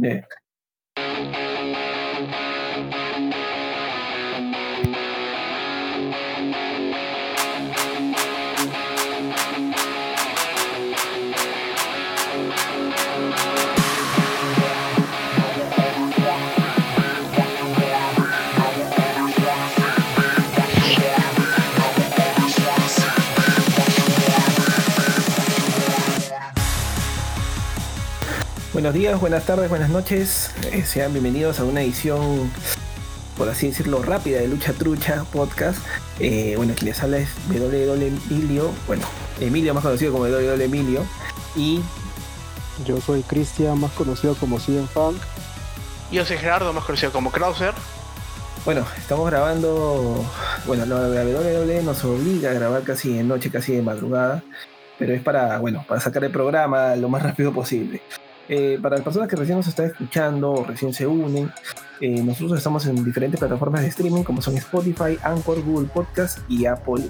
Bien. Buenos días, buenas tardes, buenas noches. Eh, sean bienvenidos a una edición, por así decirlo, rápida de Lucha Trucha Podcast. Eh, bueno, quien les habla es WW Emilio, bueno, Emilio más conocido como WW Emilio. Y yo soy Cristian, más conocido como CM Funk. Yo soy Gerardo, más conocido como Krauser. Bueno, estamos grabando, bueno, la WWE nos obliga a grabar casi de noche, casi de madrugada, pero es para, bueno, para sacar el programa lo más rápido posible. Eh, para las personas que recién nos están escuchando o recién se unen, eh, nosotros estamos en diferentes plataformas de streaming como son Spotify, Anchor, Google Podcast y Apple,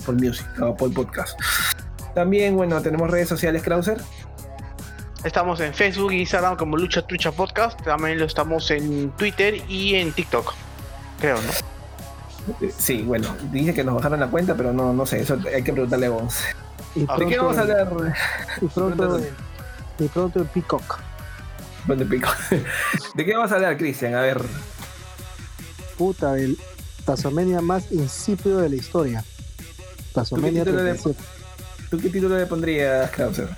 Apple Music, Apple Podcast. También, bueno, tenemos redes sociales, Krauser. Estamos en Facebook y Instagram como Lucha Trucha Podcast. También lo estamos en Twitter y en TikTok. Creo, ¿no? Eh, sí, bueno, dije que nos bajaron la cuenta, pero no, no sé, eso hay que preguntarle a vos. ¿De qué vamos a hablar? Y pronto, y pronto en Peacock. ¿De qué vamos a hablar, Cristian? A ver. Puta, el Tazomania más insípido de la historia. Tazomania ¿Tú qué, ¿Tú qué título le pondrías, Krauser?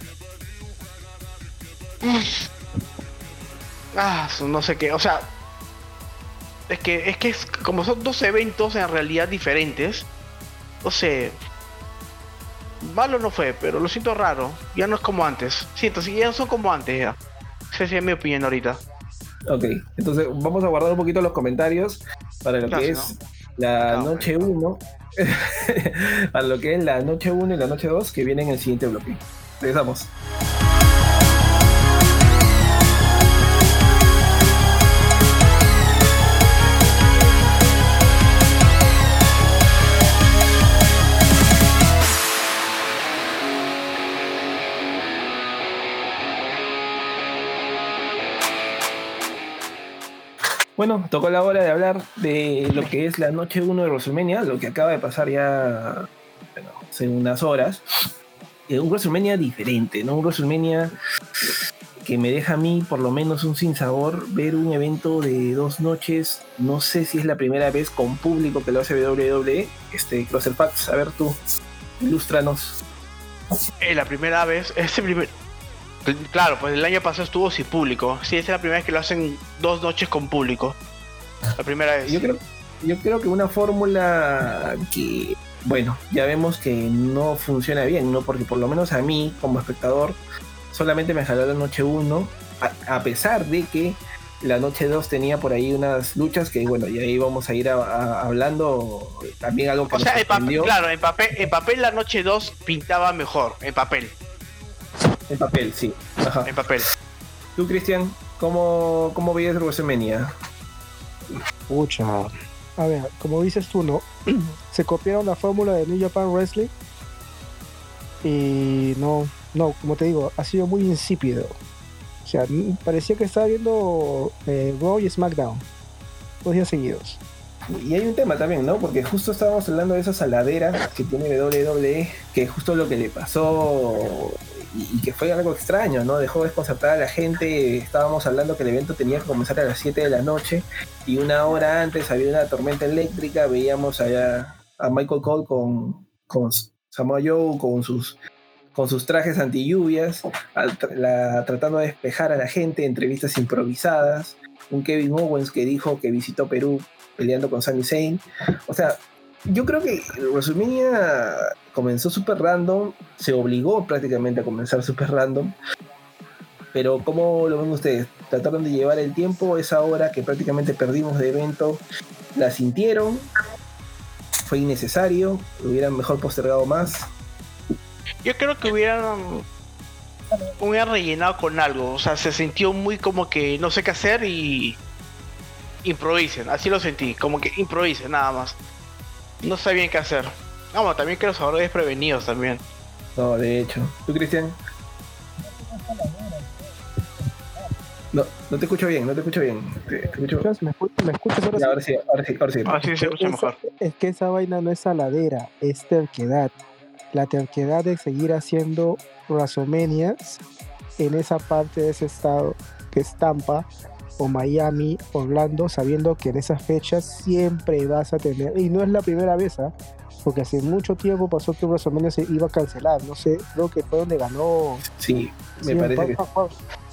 Ah, no sé qué, o sea, es que es que es, como son dos eventos en realidad diferentes, no sé, malo no fue, pero lo siento raro. Ya no es como antes. Siento, sí, ya no son como antes ya. Esa es mi opinión ahorita. Ok, entonces vamos a guardar un poquito los comentarios para lo que es la noche 1. para lo que es la noche 1 y la noche 2 que vienen en el siguiente bloque. Regresamos. Bueno, tocó la hora de hablar de lo que es la noche 1 de WrestleMania, lo que acaba de pasar ya bueno, hace unas horas. Eh, un WrestleMania diferente, ¿no? Un WrestleMania que me deja a mí por lo menos un sinsabor ver un evento de dos noches. No sé si es la primera vez con público que lo hace WWE. Este, Crosser Packs, a ver tú, ilústranos. La primera vez, este primer, Claro, pues el año pasado estuvo sin público. Sí, esta es la primera vez que lo hacen dos noches con público. La primera vez. Yo creo, yo creo que una fórmula que, bueno, ya vemos que no funciona bien, ¿no? Porque por lo menos a mí, como espectador, solamente me jaló la noche 1, a, pesar de que la noche 2 tenía por ahí unas luchas que, bueno, y ahí vamos a ir hablando también algo que... O sea, claro, en papel, en papel la noche 2 pintaba mejor, en papel. En papel, sí. En papel. Tú, Cristian, ¿cómo, cómo ves WrestleMania? Pucha. A ver, como dices tú, ¿no? Se copiaron la fórmula de New Japan Wrestling. Y no, no, como te digo, ha sido muy insípido. O sea, parecía que estaba viendo eh, Raw y SmackDown. Dos días seguidos. Y hay un tema también, ¿no? Porque justo estábamos hablando de esa saladera que tiene WWE, que justo lo que le pasó y, que fue algo extraño, ¿no? Dejó desconcertada a la gente. Estábamos hablando que el evento tenía que comenzar a las 7 de la noche y una hora antes había una tormenta eléctrica. Veíamos allá a Michael Cole con, con Samoa Joe, con sus, con sus trajes anti lluvias, tratando de despejar a la gente, entrevistas improvisadas. Un Kevin Owens que dijo que visitó Perú peleando con Sami Zayn. O sea, yo creo que WrestleMania comenzó super random, se obligó prácticamente a comenzar super random. Pero ¿cómo lo ven ustedes? ¿Trataron de llevar el tiempo? Esa hora que prácticamente perdimos de evento, ¿la sintieron? ¿Fue innecesario? ¿Hubieran mejor postergado más? Yo creo que hubieran, hubieran rellenado con algo. O sea, se sintió muy como que no sé qué hacer y improvisen. Así lo sentí, como que improvisen nada más. No sé bien qué hacer. Vamos, también que los jugadores prevenidos también. No, de hecho. ¿Tú, Cristian? No, no te escucho bien, no te escucho bien. Te, te escucho... ¿Me, escuchas, ¿Me escuchas ahora? Ya, ahora sí, ahora sí, ahora sí. Ah, sí, se escucha mejor. Es que esa vaina no es saladera, es terquedad. La terquedad de seguir haciendo WrestleManias en esa parte de ese estado que es Tampa o Miami, Orlando, sabiendo que en esas fechas siempre vas a tener, y no es la primera vez, ¿ah? Porque hace mucho tiempo pasó que WrestleMania se iba a cancelar, no sé, creo que fue donde ganó. Sí, me parece que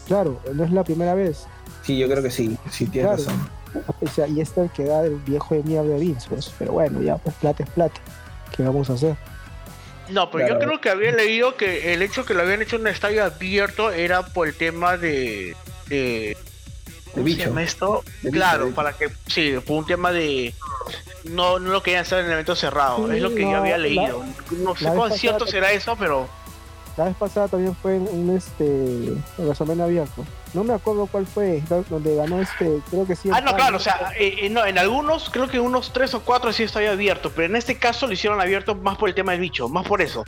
Claro, no es la primera vez. sí, yo creo que sí, sí tienes Claro. razón. O sea, y esta queda del viejo de mierda de Vince, pues. Pero bueno, ya, pues plata es plata. ¿Qué vamos a hacer? No, pero Claro. yo creo que había leído que el hecho que lo habían hecho en un estadio abierto era por el tema de. de ¿Cómo bicho. se llama esto? Claro, para que. Sí, por un tema de. No, no lo querían hacer en el evento cerrado. Sí, es lo que yo había la- leído. no sé cuán cierto será eso, pero. La vez pasada también fue en un este en WrestleMania abierto. No me acuerdo cuál fue, do- donde ganó este, creo que sí. Ah, no, claro, o sea, eh, eh, no, en algunos, creo que unos tres o cuatro sí estaba abierto, pero en este caso lo hicieron abierto más por el tema del bicho, más por eso,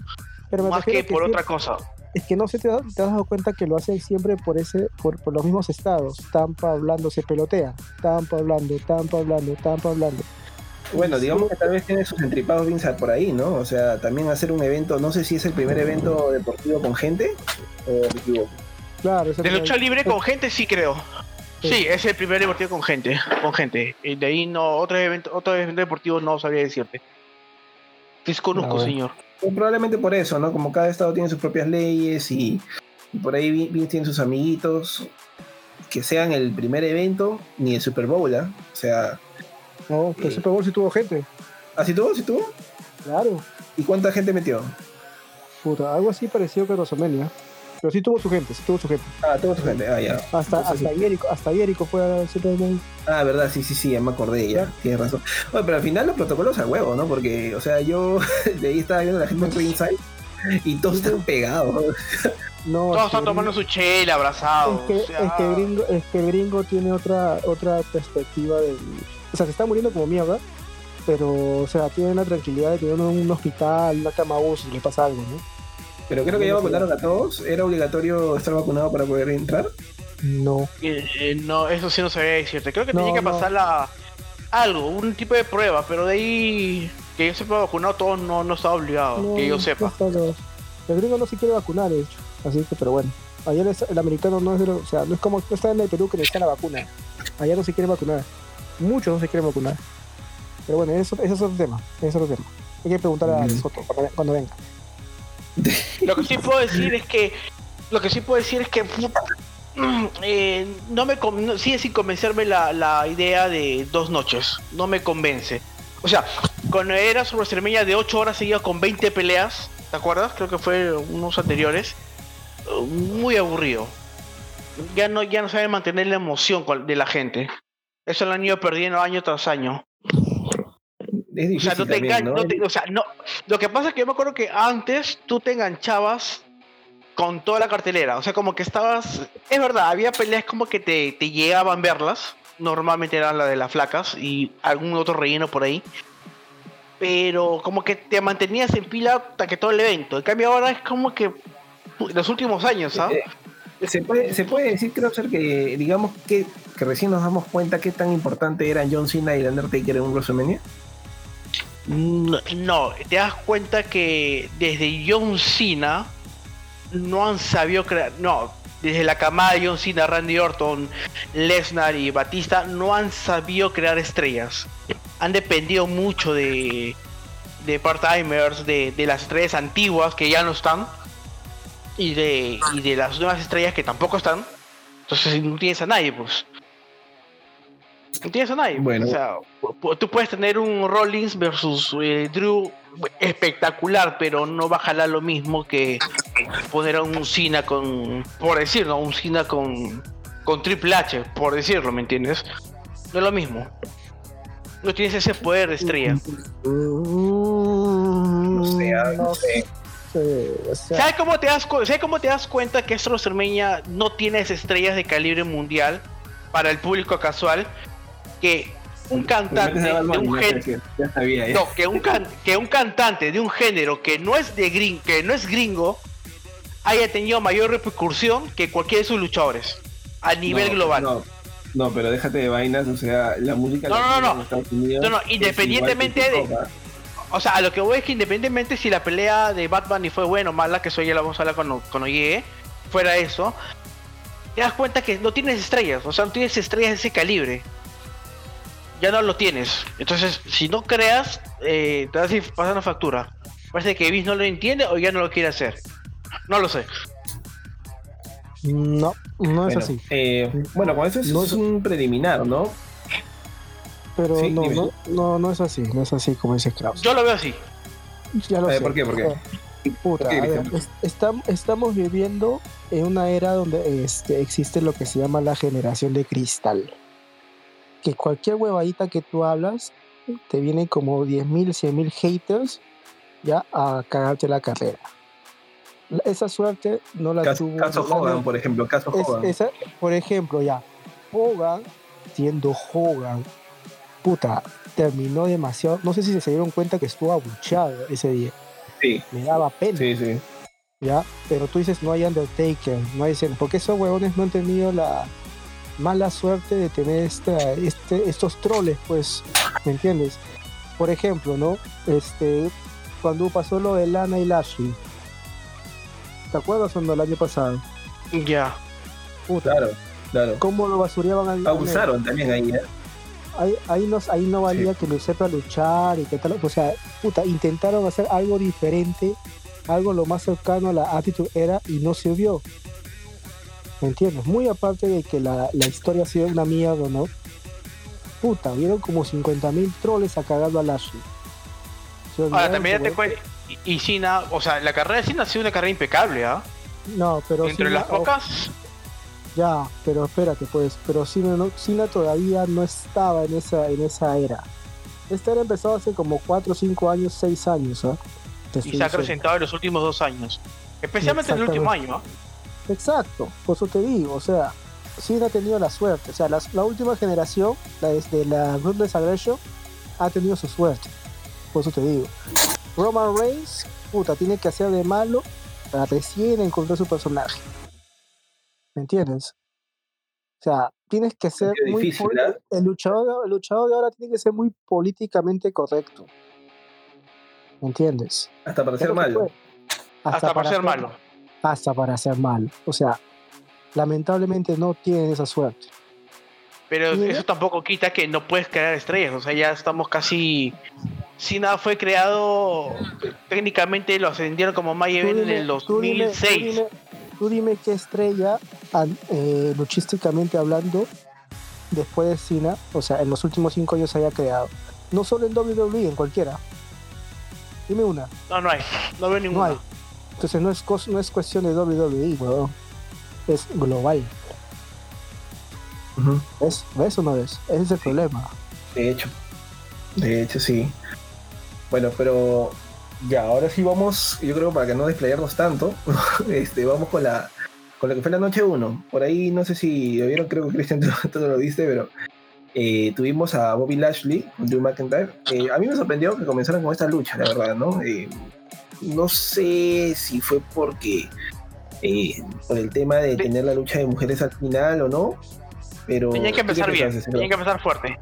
pero más que por sí- otra cosa. Es que no se te, te has dado cuenta que lo hacen siempre por ese, por, por los mismos estados. Tampa hablando, se pelotea. Tampa hablando, Tampa hablando, Tampa hablando. Bueno, digamos que tal vez tiene sus entripados Vince por ahí, ¿no? O sea, también hacer un evento, no sé si es el primer evento deportivo con gente o me equivoco. Claro, De lucha libre con gente sí creo. Sí, es el primer deportivo con gente, con gente. Y de ahí no, otro evento, otro evento deportivo no sabría decirte. Desconozco, Ah, señor. Pues probablemente por eso, ¿no? Como cada estado tiene sus propias leyes y, y por ahí Vin- Vince tiene sus amiguitos, que sean el primer evento, ni el Super Bowl, ¿ah? O sea, No, el Super Bowl sí tuvo gente. ¿así tuvo? ¿Sí tuvo? Claro. ¿Y cuánta gente metió? Puta, algo así parecido que WrestleMania. Pero sí tuvo su gente, sí tuvo su gente. Ah, tuvo su gente, ah, ya. Hasta, Entonces, hasta sí. Jericho, hasta Jericho fue al Super Bowl. Ah, verdad, sí, sí, sí, ya me acordé, ya, tienes razón. Bueno, pero al final los protocolos a huevo, ¿no? Porque, o sea, yo de ahí estaba viendo a la gente en Ringside y todos están pegados. No, Todos están tomando su chela, abrazados. Es que, o sea, es que gringo, es que gringo tiene otra, otra perspectiva del. O sea, se está muriendo como mierda, pero, o sea, tiene la tranquilidad de tener un hospital, una cama UCI, si le pasa algo, ¿no? Pero creo que ya vacunaron a todos. ¿Era obligatorio estar vacunado para poder entrar? No. eh, eh, no, eso sí no sabía decirte. Creo que No, tenía que no. pasar la, algo, un tipo de prueba, pero de ahí que yo sepa vacunado todos no, no estaba obligado, no que yo no sepa. está los- El gringo no se quiere vacunar, de hecho. Así que, pero bueno. Ayer es- el americano no es de lo- o sea, no es como no está en el Perú que necesita la vacuna. Allá no se quiere vacunar. Muchos no se quieren vacunar. Pero bueno, eso, ese es otro tema. ese Es otro tema. Hay que preguntar a Mm. Soto cuando, cuando venga. Lo que sí puedo decir es que. Lo que sí puedo decir es que. mm, eh, no me con- no- sigue sin convencerme la, la idea de dos noches. No me convence. O sea, cuando era sobre WrestleMania de 8 horas seguidas con 20 peleas, ¿te acuerdas? Creo que fue unos anteriores. Muy aburrido. Ya no, ya no saben mantener la emoción cual- de la gente. Eso lo han ido perdiendo año tras año. Es O sea, no te también, ¿no? no te- o sea, no. Lo que pasa es que yo me acuerdo que antes tú te enganchabas con toda la cartelera. O sea, como que estabas. Es verdad, había peleas como que te, te llegaban verlas. Normalmente eran la de las flacas y algún otro relleno por ahí. Pero como que te mantenías en pila hasta que todo el evento. En cambio ahora es como que los últimos años, ¿ah? Se puede, se puede decir, creo ser que, digamos, que, que recién nos damos cuenta qué tan importante eran John Cena y el Undertaker en un WrestleMania. No, no, te das cuenta que desde John Cena no han sabido crear, no, desde la camada de John Cena, Randy Orton, Lesnar y Batista no han sabido crear estrellas. Han dependido mucho de, de part-timers, de, de las estrellas antiguas que ya no están y de, y de las nuevas estrellas que tampoco están. Entonces no tienes a nadie, pues. No tienes a nadie. Bueno. O sea, tú puedes tener un Rollins versus eh, Drew espectacular, pero no va a jalar lo mismo que poner a un Cena con, por decirlo, un Cena con, con Triple H, por decirlo, ¿me entiendes? No es lo mismo. No tienes ese poder de estrella. No sé, No sé. O sea, ¿Sabes cómo, te das, cu- ¿Sabes cómo te das cuenta que esta WrestleMania no tiene esas estrellas de calibre mundial para el público casual? Que un cantante de un género. No, que un, can- que un cantante de un género que no es de gring, que no es gringo haya tenido mayor repercusión que cualquiera de sus luchadores. a nivel No, global. No, no, pero déjate de vainas, o sea, la música No, no, latina no. en Estados Unidos No, no, es igual independientemente que de-. O sea, a lo que voy es que independientemente si la pelea de Batman y fue buena o mala, que eso ya la vamos a hablar cuando, cuando llegue, fuera eso, te das cuenta que no tienes estrellas, o sea, no tienes estrellas de ese calibre. Ya no lo tienes. Entonces, si no creas, eh, te vas a ir pasando factura. Parece que Vince no lo entiende o ya no lo quiere hacer. No lo sé. No, no es Bueno, así. eh, bueno, con eso es, No es es- un preliminar, ¿no? Pero sí, no, no, no, no es así, no es así como dice Kraus. Yo lo veo así. Ya lo ver, sé. ¿por qué? ¿Por qué? Puta, ¿Por qué, a ver, Cristian? es- estam- estamos viviendo en una era donde este, existe lo que se llama la generación de cristal. Que cualquier huevadita que tú hablas, te vienen como 10.000, 100.000 haters ya a cagarte la carrera. Esa suerte no la Caso, tuvo. caso Hogan, por ejemplo, caso es- Hogan. esa- por ejemplo, ya, Hogan, siendo Hogan, puta, terminó demasiado. No sé si se dieron cuenta que estuvo abuchado ese día. Sí, Me daba pena. sí, sí. ¿ya? Pero tú dices, no hay Undertaker, no hay... Cena, Porque esos huevones no han tenido la mala suerte de tener esta, este, estos troles, pues, ¿me entiendes? Por ejemplo, ¿no? Este, cuando pasó lo de Lana y Lashley, ¿te acuerdas cuando el año pasado? Ya. Puta, Claro, claro. ¿cómo lo basureaban al Abusaron también ahí, ¿eh? Ahí, ahí, no, ahí no valía que lo sepa luchar y que tal, o sea, puta, intentaron hacer algo diferente, algo lo más cercano a la Attitude Era y no sirvió. ¿Me entiendes? Muy aparte de que la, la historia ha sido una mierda, ¿no? Puta, vieron como 50.000 troles a cagado a Lashley. Ahora, también que, date cuenta. Y, y Cena, o sea, la carrera de Cena ha sido una carrera impecable, ¿ah? No, pero Entre las pocas. Ya, pero espérate pues, pero Cena, no, todavía no estaba en esa, en esa era. Esta era empezó hace como 4, 5 años, 6 años. Te Y se ha acrecentado en los últimos dos años. Especialmente en el último año, ¿ah? Exacto, por eso te digo, o sea, Cena ha tenido la suerte, o sea, las- la, última generación, la desde la Ruthless Aggression, ha tenido su suerte, por eso te digo. Roman Reigns, puta, tiene que hacer de malo para recién encontrar su personaje. ¿Me entiendes? O sea, tienes que ser Qué muy... difícil, ¿eh? el, luchador, el luchador de ahora tiene que ser muy políticamente correcto. ¿Me entiendes? Hasta para ser malo. Hasta para ser malo. hasta para hacer mal. O sea, lamentablemente no tienen esa suerte. Pero eso tampoco quita que no puedes crear estrellas. O sea, ya estamos casi. Cena fue creado. Técnicamente lo ascendieron como Maya Tú en el tú dime- 2006. Tú dime, tú dime qué estrella, eh, luchísticamente hablando, después de Cena, o sea, en los últimos cinco años se haya creado. No solo en WWE, en cualquiera. Dime una. No, no hay. No veo No ninguna. hay. Entonces no es, no es cuestión de WWE, weón. Es global. Ujú. ¿Ves? ¿Ves o no ves? Ese es el problema. De hecho, de hecho sí. Bueno, pero ya, ahora sí vamos, yo creo para que no desplayarnos tanto, este, vamos con la con lo que fue la noche 1. Por ahí no sé si lo vieron, creo que Cristian tú, lo viste, pero eh, tuvimos a Bobby Lashley con Drew McIntyre. Eh, a mí me sorprendió que comenzaran con esta lucha, la verdad, ¿no? Eh, no sé si fue porque por el tema de tener la lucha de mujeres al final o no, pero Tenían que ¿tú qué empezar bien. Tenían que empezar fuerte.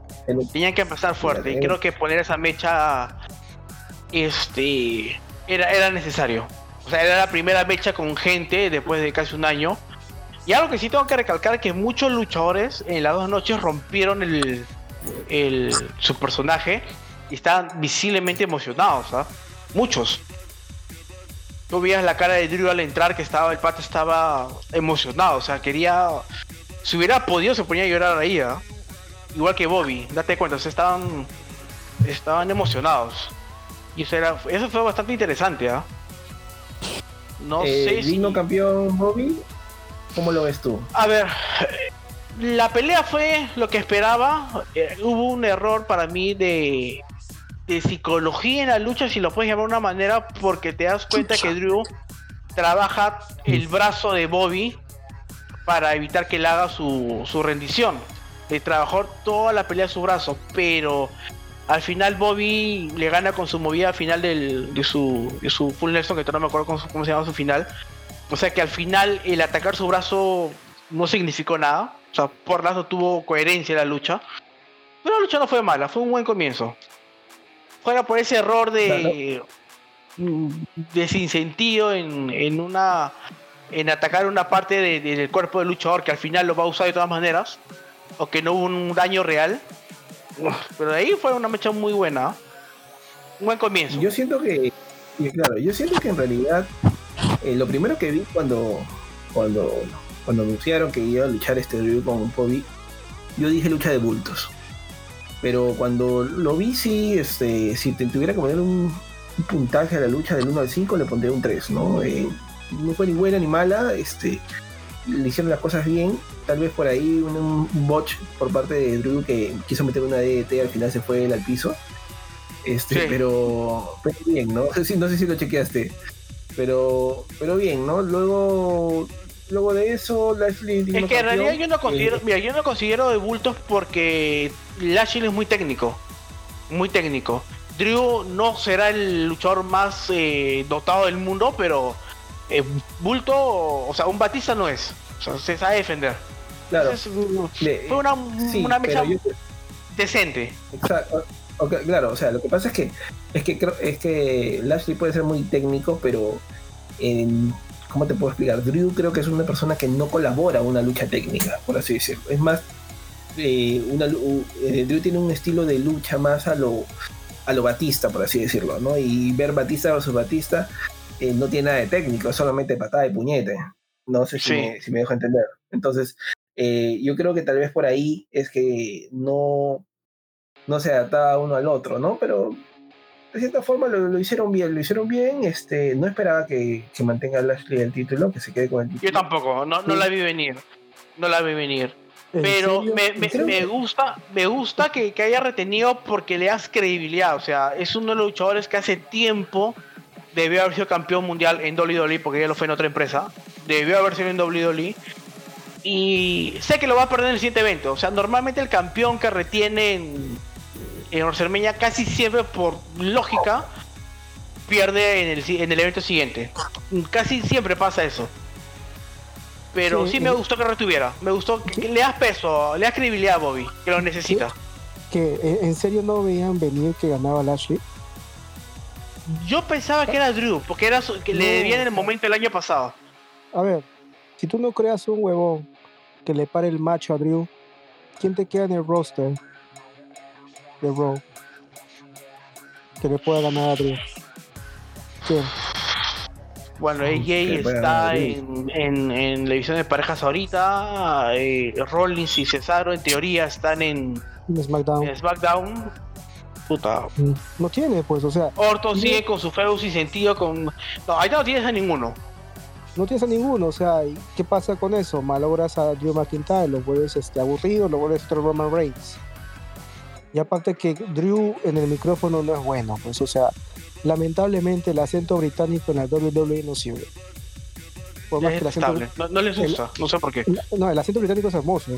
Tenían que empezar fuerte. Y creo que poner esa mecha. Este. Era, era necesario. O sea, era la primera mecha con gente después de casi un año. Y algo que sí tengo que recalcar que muchos luchadores en las dos noches rompieron el, el- su personaje y estaban visiblemente emocionados, ¿ah? Muchos. Tú veías la cara de Drew al entrar que estaba, el pato estaba emocionado, o sea, quería. Si hubiera podido se ponía a llorar ahí, ¿ah? Igual que Bobby, date cuenta, o sea, estaban. Estaban emocionados. Y eso era. Eso fue bastante interesante, ¿ah? No Eh, sé si. campeón Bobby, ¿cómo lo ves tú? A ver, la pelea fue lo que esperaba. Eh, hubo un error para mí de, de psicología en la lucha, si lo puedes llamar de una manera, porque te das cuenta que Drew trabaja el brazo de Bobby para evitar que él haga su, su rendición. Le trabajó toda la pelea su brazo, pero al final Bobby le gana con su movida final del, de, su, de su full Nelson, que todavía no me acuerdo cómo, cómo se llama su final. O sea que al final el atacar su brazo no significó nada. O sea, por lado tuvo coherencia en la lucha. Pero la lucha no fue mala, fue un buen comienzo. Fuera por ese error de. de sin sentido en, en una. en atacar una parte de- del cuerpo del luchador que al final lo va a usar de todas maneras. O que no hubo un daño real. Pero ahí fue una mecha muy buena. Un buen comienzo. Yo siento que, claro, yo siento que en realidad eh, lo primero que vi cuando, cuando, cuando anunciaron que iba a luchar este Drew con Bobby, yo dije lucha de bultos. Pero cuando lo vi, sí, este, si te tuviera que poner un, un puntaje a la lucha del 1 al 5, le pondría un 3, ¿no? Eh, no fue ni buena ni mala, este, le hicieron las cosas bien. Tal vez por ahí un, un botch por parte de Drew que quiso meter una DDT, al final se fue él al piso. Este, Sí. pero, pero bien, ¿no? No sé, si, no sé si lo chequeaste. Pero, pero bien, ¿no? Luego, luego de eso, Lashley Es que en realidad yo no considero, Eh, mira, yo no considero de bultos porque Lashley es muy técnico, muy técnico. Drew no será el luchador más eh, dotado del mundo, pero eh, bulto, o sea, un Batista no es, o sea, se sabe defender. claro, Entonces, fue una, sí, una mecha yo- decente. Exacto. Claro, o sea, lo que pasa es que es que creo, es que Lashley puede ser muy técnico, pero en, ¿cómo te puedo explicar? Drew creo que es una persona que no colabora a una lucha técnica, por así decirlo. Es más, eh, una, eh, Drew tiene un estilo de lucha más a lo a lo Batista, por así decirlo, ¿no? Y ver Batista versus Batista eh, no tiene nada de técnico, es solamente patada de puñete. No sé si, Sí. me, si me dejo entender. Entonces, eh, yo creo que tal vez por ahí es que no, no se adaptaba uno al otro, ¿no? Pero de cierta forma lo, lo hicieron bien, lo hicieron bien. Este, no esperaba que, que mantenga Lashley el título, que se quede con el título. Yo tampoco, no, no la vi venir, no la vi venir. ¿En Pero me, me- gusta, me gusta que, que haya retenido porque le das credibilidad. O sea, es uno de los luchadores que hace tiempo debió haber sido campeón mundial en WWE porque ya lo fue en otra empresa. Debió haber sido en WWE. Y sé que lo va a perder en el siguiente evento. O sea, normalmente el campeón que retiene en, en WrestleMania casi siempre por lógica pierde en el, en el evento siguiente. Casi siempre pasa eso. Pero sí, Sí, me eh. gustó que retuviera. Me gustó que le das peso, le das credibilidad a Bobby, que lo necesita. Que eh, en serio no veían venir que ganaba Lashley. Yo pensaba que era Drew, porque era su- que le debían en el momento del año pasado. A ver, si tú no creas un huevón que le pare el macho a Drew, ¿quién te queda en el roster de Raw? Que le pueda ganar a Drew. ¿Quién? Bueno, AJ está en, en, en la división de parejas ahorita. eh, Rollins y Cesaro, en teoría, están en, En SmackDown. en SmackDown. Puta. Mm, No tiene, pues, o sea, Orton No. sigue con su feudo sin sentido. con No, ahorita no tienes a ninguno. no tienes a ninguno, o sea, ¿y ¿qué pasa con eso? Malogras a Drew McIntyre, lo vuelves este, aburrido, lo vuelves otro Roman Reigns. Y aparte que Drew en el micrófono no es bueno, pues, o sea, lamentablemente el acento británico en la WWE no sirve. Por más Es que el acento. No, no les el- gusta, no sé por qué. no, el acento británico es hermoso,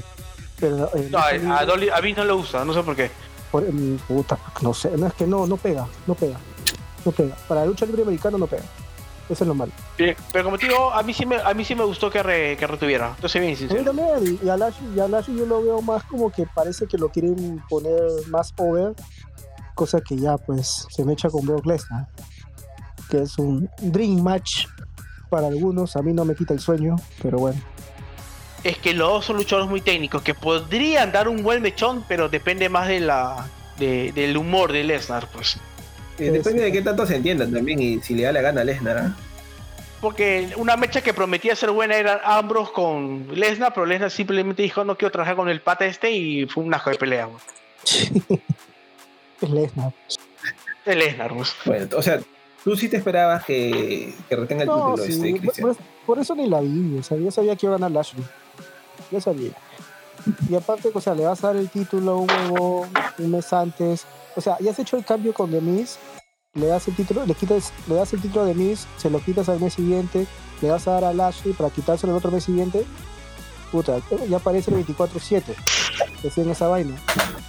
pero eh, No, a, no- a Dolly- a Vince no le gusta, no sé por qué. Por- puta, no sé, no es que no, no pega, no pega, no pega. Para la lucha libre americana no pega. Eso es lo malo. Pero como te digo, a mí sí me, a mí sí me gustó que, re- que retuviera. Entonces, bien A mí sincero. también, y a Lashley, y a Lashley yo lo veo más como que parece que lo quieren poner más over, cosa que ya pues se me echa con Brock Lesnar, que es un dream match para algunos, a mí no me quita el sueño, pero bueno. Es que los dos son luchadores muy técnicos que podrían dar un buen mechón, pero depende más de la de- del humor de Lesnar, pues. Eh, depende de qué tanto se entiendan también y si le da la gana a Lesnar. ¿ah? Porque una mecha que prometía ser buena era Ambrose con Lesnar, pero Lesnar simplemente dijo no quiero trabajar con el pata este y fue un asco de pelea. pues. es Lesnar. De Lesnar, pues. Bueno, o sea, tú sí te esperabas que, que retenga el No, título sí, este, por, Cristian. por- por eso ni la vi, o sea, yo sabía que iba a ganar Lashley. Y aparte, o sea, le vas a dar el título un huevo un mes antes. O sea, ya has hecho el cambio con The le das el título, le quitas, le das el título The Miz, se lo quitas al mes siguiente, le vas a dar a Lashley para quitárselo el otro mes siguiente. Puta, ya aparece el 24-7. Decían esa vaina.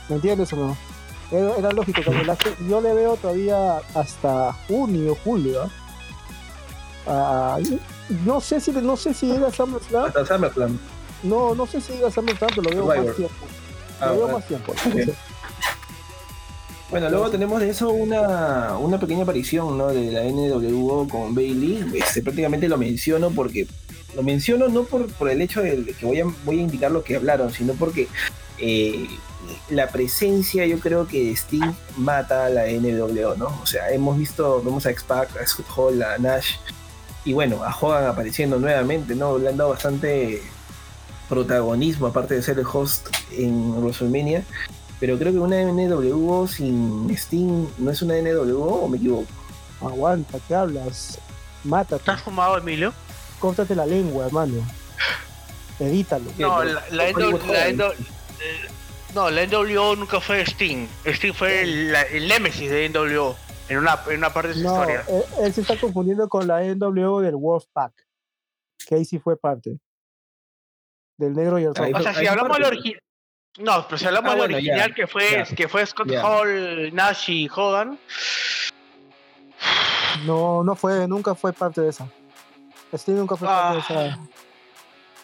¿Me entiendes o no? Era, era lógico que Lashley, yo le veo todavía hasta junio, julio. Ah, no sé si no sé si llega a SummerSlam Hasta SummerSlam. No, no sé si iba a ser tanto, lo veo Survivor. más tiempo. Ah, lo veo más tiempo. Bueno, luego tenemos de eso una, una pequeña aparición ¿no? de la NWO con Bailey. Este, prácticamente lo menciono porque lo menciono no por, por el hecho de que voy a, voy a indicar lo que hablaron, sino porque eh, la presencia, yo creo que Sting mata a la NWO, ¿no? O sea, hemos visto, vemos a X-Pac, a Scott Hall, a Nash y bueno, a Hogan apareciendo nuevamente, ¿no? Le han dado bastante protagonismo, aparte de ser el host en WrestleMania. Pero creo que una NWO sin Sting no es una NWO o me equivoco. Aguanta, ¿qué hablas? Mátate, ¿Estás fumado, Emilio? córtate la lengua, hermano. Edítalo. No, la, la, NW. NW eh, no, la NWO nunca fue Sting. Sting fue el, el némesis de NWO en una, en una parte de su No, historia. él, él se está confundiendo con la NWO del Wolfpack, que ahí sí fue parte. Del negro y el rojo. O sea, si hablamos del original. No, pero si hablamos Ah, del bueno, original que fue ya. que fue Scott Ya. Hall, Nash y Hogan, No, no fue, nunca fue parte de esa. Steve nunca fue parte de Ah. esa.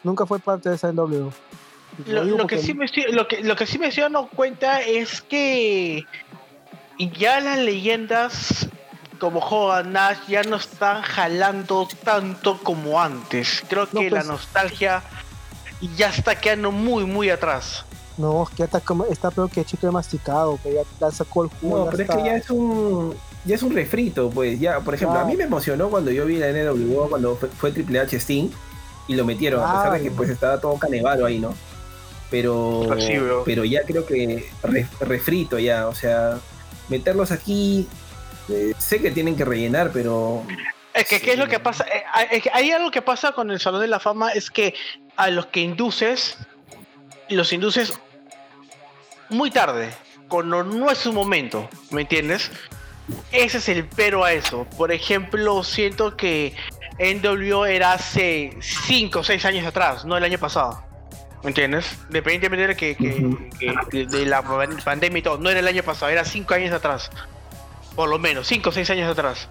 Nunca fue parte de esa NWO. Lo, digo lo que sí me estoy, lo que lo que sí me estoy dando cuenta es que ya las leyendas como Hogan Nash ya no están jalando tanto como antes. Creo No, que la pues- nostalgia ya está quedando muy muy atrás. No, es que está, como, está peor que chicle masticado, que ya, ya sacó el jugo. No, ya pero es que ya es un ya es un refrito, pues ya, por ejemplo, a mí me emocionó cuando yo vi la NWO cuando fue, fue Triple H Sting y lo metieron, a pesar de que pues estaba todo canevaro ahí, ¿no? Pero Pues sí, pero ya creo que re- refrito ya, o sea, meterlos aquí eh, sé que tienen que rellenar, pero Es que, ¿qué es lo que pasa? Eh, hay- es que hay algo que pasa con el Salón de la Fama, es que a los que induces, los induces muy tarde, cuando no es su momento, ¿me entiendes? Ese es el pero a eso. Por ejemplo, siento que NWO era hace 5 o 6 años atrás, no el año pasado. ¿Me entiendes? Independientemente de, que, que- Ujú. que- de la pandemia y todo, no era el año pasado, era 5 años atrás. Por lo menos, 5 o 6 años atrás.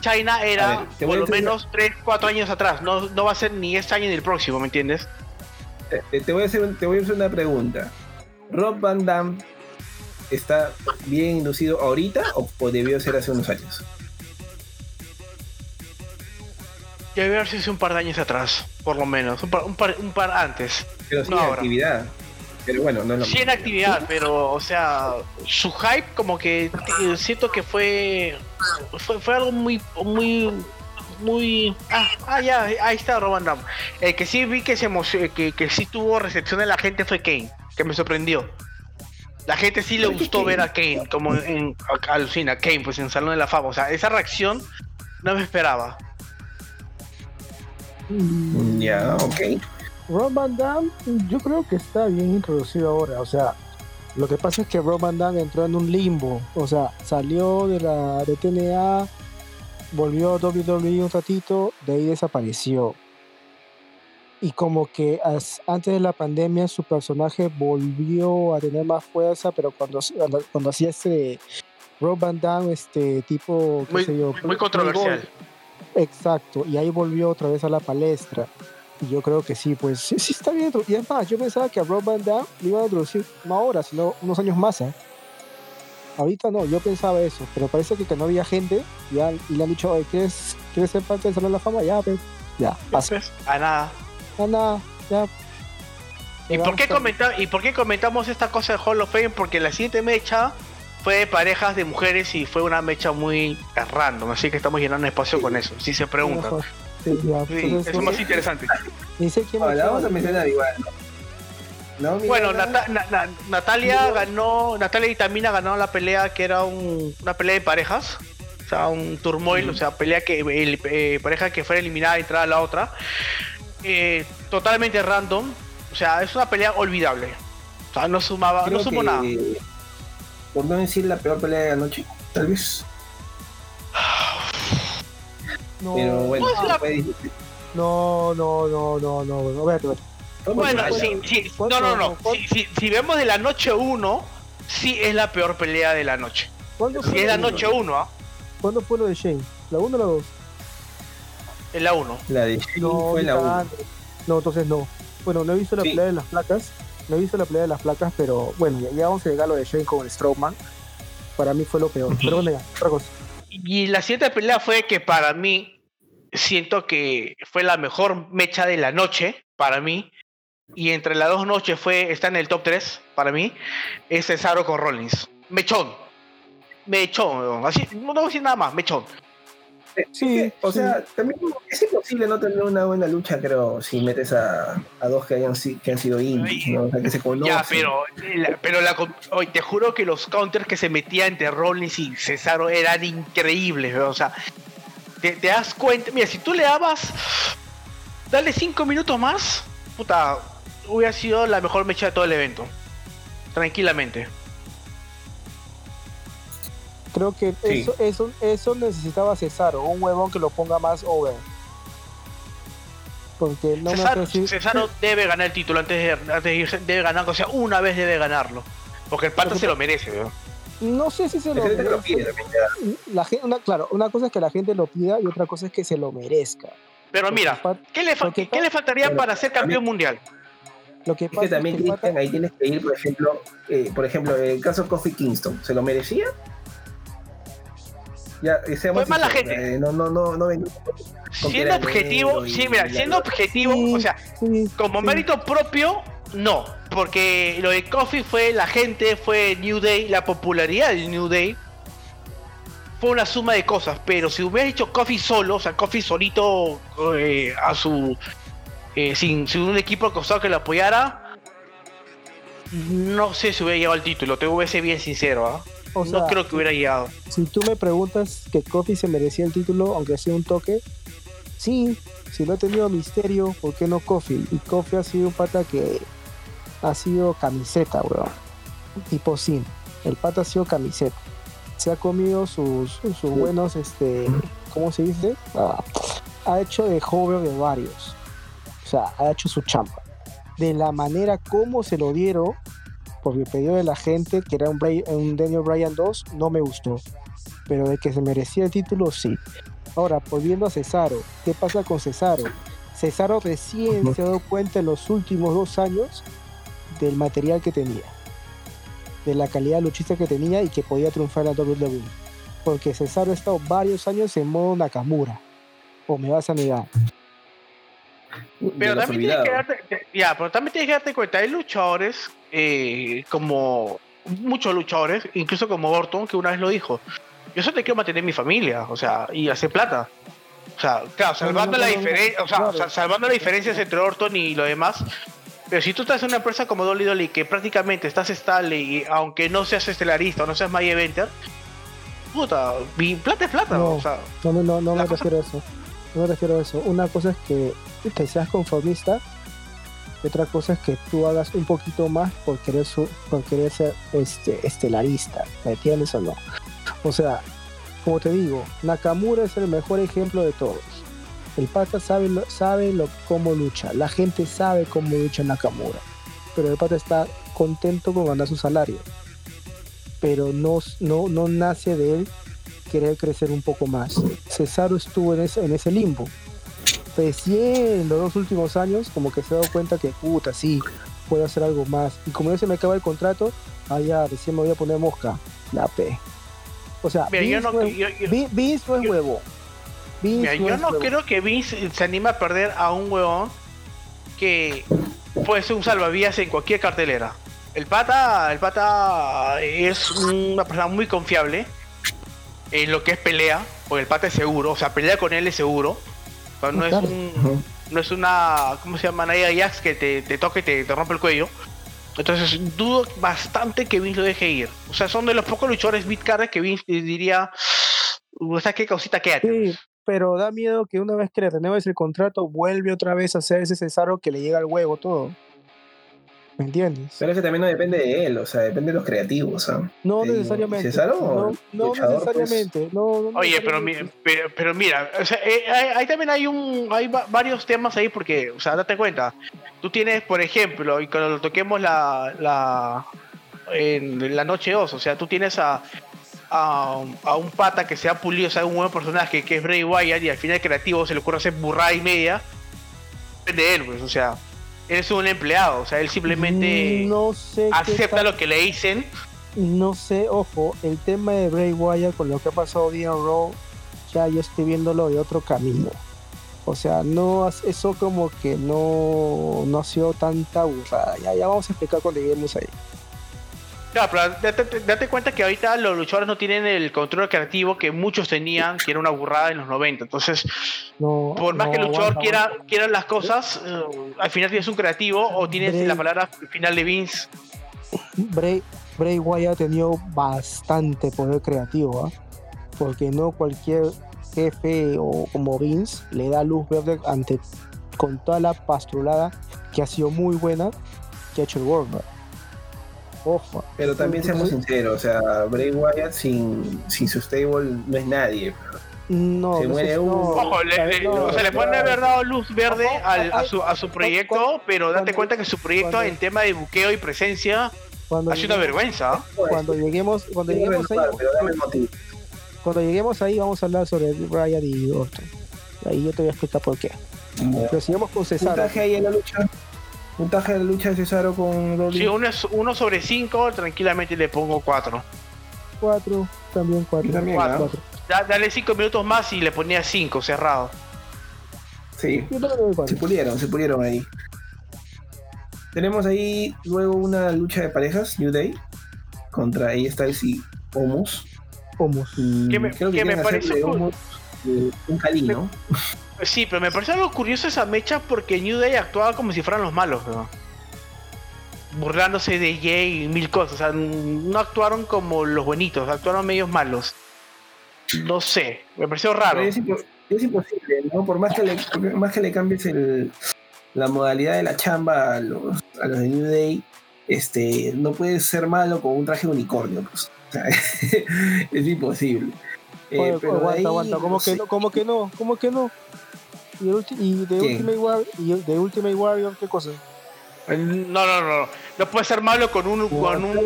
China era ver, por lo menos 3, 4 años atrás. No, no va a ser ni este año ni el próximo, ¿me entiendes? te, te voy a hacer te voy a hacer una pregunta. Rob Van Damme está bien inducido ahorita o, o debió ser hace unos años? Debe haber sido un par de años atrás, por lo menos. Un par, un par, un par antes. Pero sí No, ahora. actividad. Pero bueno, no es lo Sí en actividad, pero, o sea, su hype como que eh, siento que fue, fue, fue algo muy, muy, muy... Ah, ah, ya, ahí está Roban Dam. El que sí vi que se emocionó, que, que sí tuvo recepción de la gente fue Kane, que me sorprendió. La gente sí le ¿Por qué gustó ver a Kane, como en, alucina, Kane, pues en Salón de la Fama. O sea, esa reacción no me esperaba. Ya, ok. Rob Van Damme, yo creo que está bien introducido ahora. O sea, lo que pasa es que Rob Van Damme entró en un limbo. O sea, salió de la de TNA, volvió a WWE un ratito, de ahí desapareció. Y como que as- antes de la pandemia su personaje volvió a tener más fuerza, pero cuando, cuando, hacía este Rob Van Damme, este tipo, qué Muy- sé yo, Muy controversial. Exacto, y ahí volvió otra vez a la palestra. Y yo creo que sí, pues sí, sí está bien. Y es más, yo pensaba que a Rob Van Damme lo iban a introducir no ahora, sino unos años más. ¿eh? Ahorita no, yo pensaba eso, pero parece que, que no había gente ya, y le han dicho, "Oye, ¿quieres, ¿quieres ser parte del Salón de la Fama? Ya, pues, ya, pasa. Pues, a nada. Anda, ya. ¿Y por, qué a- ¿Y por qué comentamos esta cosa de Hall of Fame? Porque la siguiente mecha fue de parejas de mujeres y fue una mecha muy random, así que estamos llenando espacio con eso, si se preguntan. Sí, ya, Sí, entonces, es más interesante. ni sé quién Ahora, vamos a mencionar igual. ¿no? ¿No, Bueno, Miranda? Nata- Na- Na- Natalia ganó, Natalia y Tamina ganaron la pelea que era un- una pelea de parejas. O sea, un turmoil, o sea, pelea que el- eh, pareja que fuera eliminada y entrara la otra. Eh, totalmente random. O sea, es una pelea olvidable. O sea, no sumaba, Creo no sumó que, nada. Por no decir la peor pelea de la noche, tal vez. No, Pero bueno, No es la- fue difícil. no, no, no, no, no, no, vete, vete. Bueno, sí, sí, ¿Cuánto- no, no, no. Si, si- si vemos de la noche 1, sí es la peor pelea de la noche. ¿Cuándo Si fue, es la noche 1, ¿ah? ¿Cuándo fue lo de Shane? ¿La 1 o la 2? Es la 1. La de Shane No, fue la 1. cagando. No, entonces no. Bueno, no he visto la Sí. pelea de las placas. No he visto la pelea de las placas, pero bueno, ya, ya vamos a llegar a lo de Shane con el Strowman. Para mí fue lo peor. Pero bueno, ya, otra cosa. Y la siguiente pelea fue que para mí siento que fue la mejor mecha de la noche para mí. Y entre las dos noches fue, está en el top 3 para mí, es Cesaro con Rollins. Mechón. Mechón, así, no a decir nada más, mechón. Sí, O sí. sea, también es imposible no tener una buena lucha, creo, si metes a, a dos que, hayan, que han sido indies, ¿no? O sea, que se conocen. Ya, pero, la- pero la, oye, te juro que los counters que se metía entre Rollins y Cesaro eran increíbles, o sea, te, te das cuenta, mira, si tú le dabas, dale cinco minutos más, puta, hubiera sido la mejor mecha de todo el evento, tranquilamente. Creo que Sí. eso, eso, eso necesitaba Cesaro, un huevón que lo ponga más over. Porque no me Cesaro, hace decir- Cesaro debe ganar el título antes de, antes de irse, debe ganar, o sea, una vez debe ganarlo, porque el pata se lo merece, weón. No sé si se lo gente merece. pide también. La gen- una, claro, una cosa es que la gente lo pida y otra cosa es que se lo merezca. Pero mira, ¿qué le, fa- ¿qué le faltaría para ser campeón mundial? Lo que Es pasa que es también, que pata- Cristian, ahí tienes que ir, por ejemplo, eh, por ejemplo, el caso de Kofi Kingston, ¿se lo merecía? Ya, eh, seamos mala gente. eh, no, no, no, no que Siendo objetivo, y- sí, mira, y siendo objetivo, Sí, o sea, sí, como sí. mérito propio, no, porque lo de Coffee fue la gente, fue New Day, la popularidad del New Day fue una suma de cosas, pero si hubiera hecho Coffee solo, o sea, Coffee solito eh, a su eh, sin, sin un equipo al costado que lo apoyara, no sé si hubiera llegado al título, te voy a ser bien sincero, ¿ah? O no creo que hubiera llegado. Si tú me preguntas que Kofi se merecía el título, aunque sea un toque, sí, si lo ha tenido Misterio, ¿por qué no Kofi? Y Kofi ha sido un pata que ha sido camiseta, weón. Tipo sin. El pata ha sido camiseta. Se ha comido sus, sus buenos, este, ¿cómo se dice? Ah, ha hecho de joven de varios. O sea, ha hecho su champa. De la manera como se lo dieron, porque pidió de la gente que era un, Bray- un Daniel Bryan 2, no me gustó. Pero de que se merecía el título, sí. Ahora, volviendo a Cesaro, ¿qué pasa con Cesaro? Cesaro recién se ha dado cuenta en los últimos dos años del material que tenía, de la calidad luchista que tenía y que podía triunfar en la WWE. Porque Cesaro ha estado varios años en modo Nakamura. ¿O me vas a negar? Pero también tienes que darte, ya, pero también tienes que darte cuenta, hay luchadores eh, como muchos luchadores, incluso como Orton, que una vez lo dijo. Yo solo te quiero mantener mi familia, o sea, y hacer plata. O sea, claro, salvando no, la no, diferencia, o sea, claro. salvando las diferencias entre Orton y lo demás. Pero si tú estás en una empresa como Dolly Dolly que prácticamente estás estable y aunque no seas estelarista o no seas my eventer, puta, mi plata es plata, No. o sea, No, me- no, no me cosa- refiero a eso. No me refiero a eso. Una cosa es que, que seas conformista otra cosa es que tú hagas un poquito más por querer, ser este, estelarista. ¿Me entiendes o no? O sea, como te digo, Nakamura es el mejor ejemplo de todos. El pata sabe, cómo lucha. La gente sabe cómo lucha Nakamura. Pero el pata está contento con ganar su salario. Pero no, nace de él querer crecer un poco más. Cesaro estuvo en ese limbo. Recién en los dos últimos años, como que se ha dado cuenta que, puta, sí, puedo hacer algo más. Y como ya se me acaba el contrato, ah, ya, recién me voy a poner mosca. La P. O sea, mira, yo Vince no, es- yo- yo- Vi- Vince no es huevo. Vince Mira, yo es no huevo. creo que Vince se anime a perder a un huevón que puede ser un salvavidas en cualquier cartelera. El pata, el pata es una persona muy confiable en lo que es pelea, porque el pata es seguro, o sea, pelea con él es seguro. No es un, no es una, ¿cómo se llama? Nia Jax que te, te toque y te, te rompe el cuello. Entonces dudo bastante que Vince lo deje ir. O sea, son de los pocos luchadores mid-card que Vince diría, o sea, qué causita quédate. Sí, pero da miedo que una vez que le renueves el contrato, vuelve otra vez a hacer ese Cesaro que le llega al huevo todo. ¿Me entiendes? Pero ese también no depende de él, o sea, depende de los creativos. ¿ah? No Te digo, necesariamente. Cesaro, no no luchador, pues. necesariamente. No, no Oye, pero, mi- pero, pero mira, o sea, eh, hay, hay también hay un hay va- varios temas ahí porque, o sea, date cuenta. Tú tienes, por ejemplo, y cuando lo toquemos la, la en la noche 2, o sea, tú tienes a, a, a un pata que se ha pulido, o sea, un buen personaje que es Bray Wyatt y al final creativo se le ocurre hacer burrada y media. Depende de él, pues, o sea, es un empleado, o sea, él simplemente no sé acepta lo que le dicen. No sé, ojo, el tema de Bray Wyatt con lo que ha pasado día Raw, ya yo estoy viéndolo de otro camino. O sea, no eso como que no, no ha sido tanta burrada. Ya, ya vamos a explicar cuando lleguemos ahí. Claro, pero date, date cuenta que ahorita los luchadores no tienen el control creativo que muchos tenían, que era una burrada en los 90. Entonces, No, por más no, que el luchador aguanta, quiera, aguanta. quiera las cosas, eh, al final tienes un creativo o tienes Bray- la palabra final de Vince. Bray, Bray Wyatt ha tenido bastante poder creativo, ¿ah? porque no cualquier jefe o como Vince le da luz verde ante con toda la pastrulada que ha sido muy buena que ha hecho el World. ¿no? Ojo, Pero también seamos sinceros, o sea, Bray Wyatt sin, sin su stable no es nadie. no, Se muere no, Ojo, le, le- no, o sea, le pueden haber dado luz verde Ojo, al- a, su, a su proyecto, cuando- pero date cuando- cuenta que su proyecto cuando- en tema de buqueo y presencia cuando ha sido una vergüenza. Cuando lleguemos, cuando lleguemos ahí, renovar, pero dame el motivo. cuando lleguemos ahí vamos a hablar sobre Wyatt y Orton. Ahí yo te voy a explicar por qué. Pero sigamos con Cesaro. Ahí en la lucha. Puntaje de la lucha de Cesaro con Rollins. Si uno, es uno sobre 5, tranquilamente le pongo 4. 4, también 4. Yo también, Cuatro. ¿ah? dale 5 minutos más y le ponía 5 cerrado. Sí, se pulieron, se pulieron ahí. Tenemos ahí luego una lucha de parejas, New Day, contra ella Styles y Omos. Homos. Mm, Que me- Creo que me quieren pareció un Cali, ¿no? Sí, pero me parece algo curioso esa mecha porque New Day actuaba como si fueran los malos, ¿no? burlándose de Jay y mil cosas. O sea, no actuaron como los buenitos, actuaron medios malos. No sé, me pareció raro. Es, impo- es imposible, ¿no? Por más que le, más que le cambies el, la modalidad de la chamba a los, a los de New Day, este, no puedes ser malo con un traje de unicornio, pues. O sea, es imposible. Eh, pero aguanta, ahí, aguanta. ¿Cómo no que no? ¿Cómo que no? ¿Cómo que no? Y, el ulti- y de. Ultimate Warrior, y de Ultimate Warrior, ¿qué cosa? No, no, no. No puede ser malo con un, con un,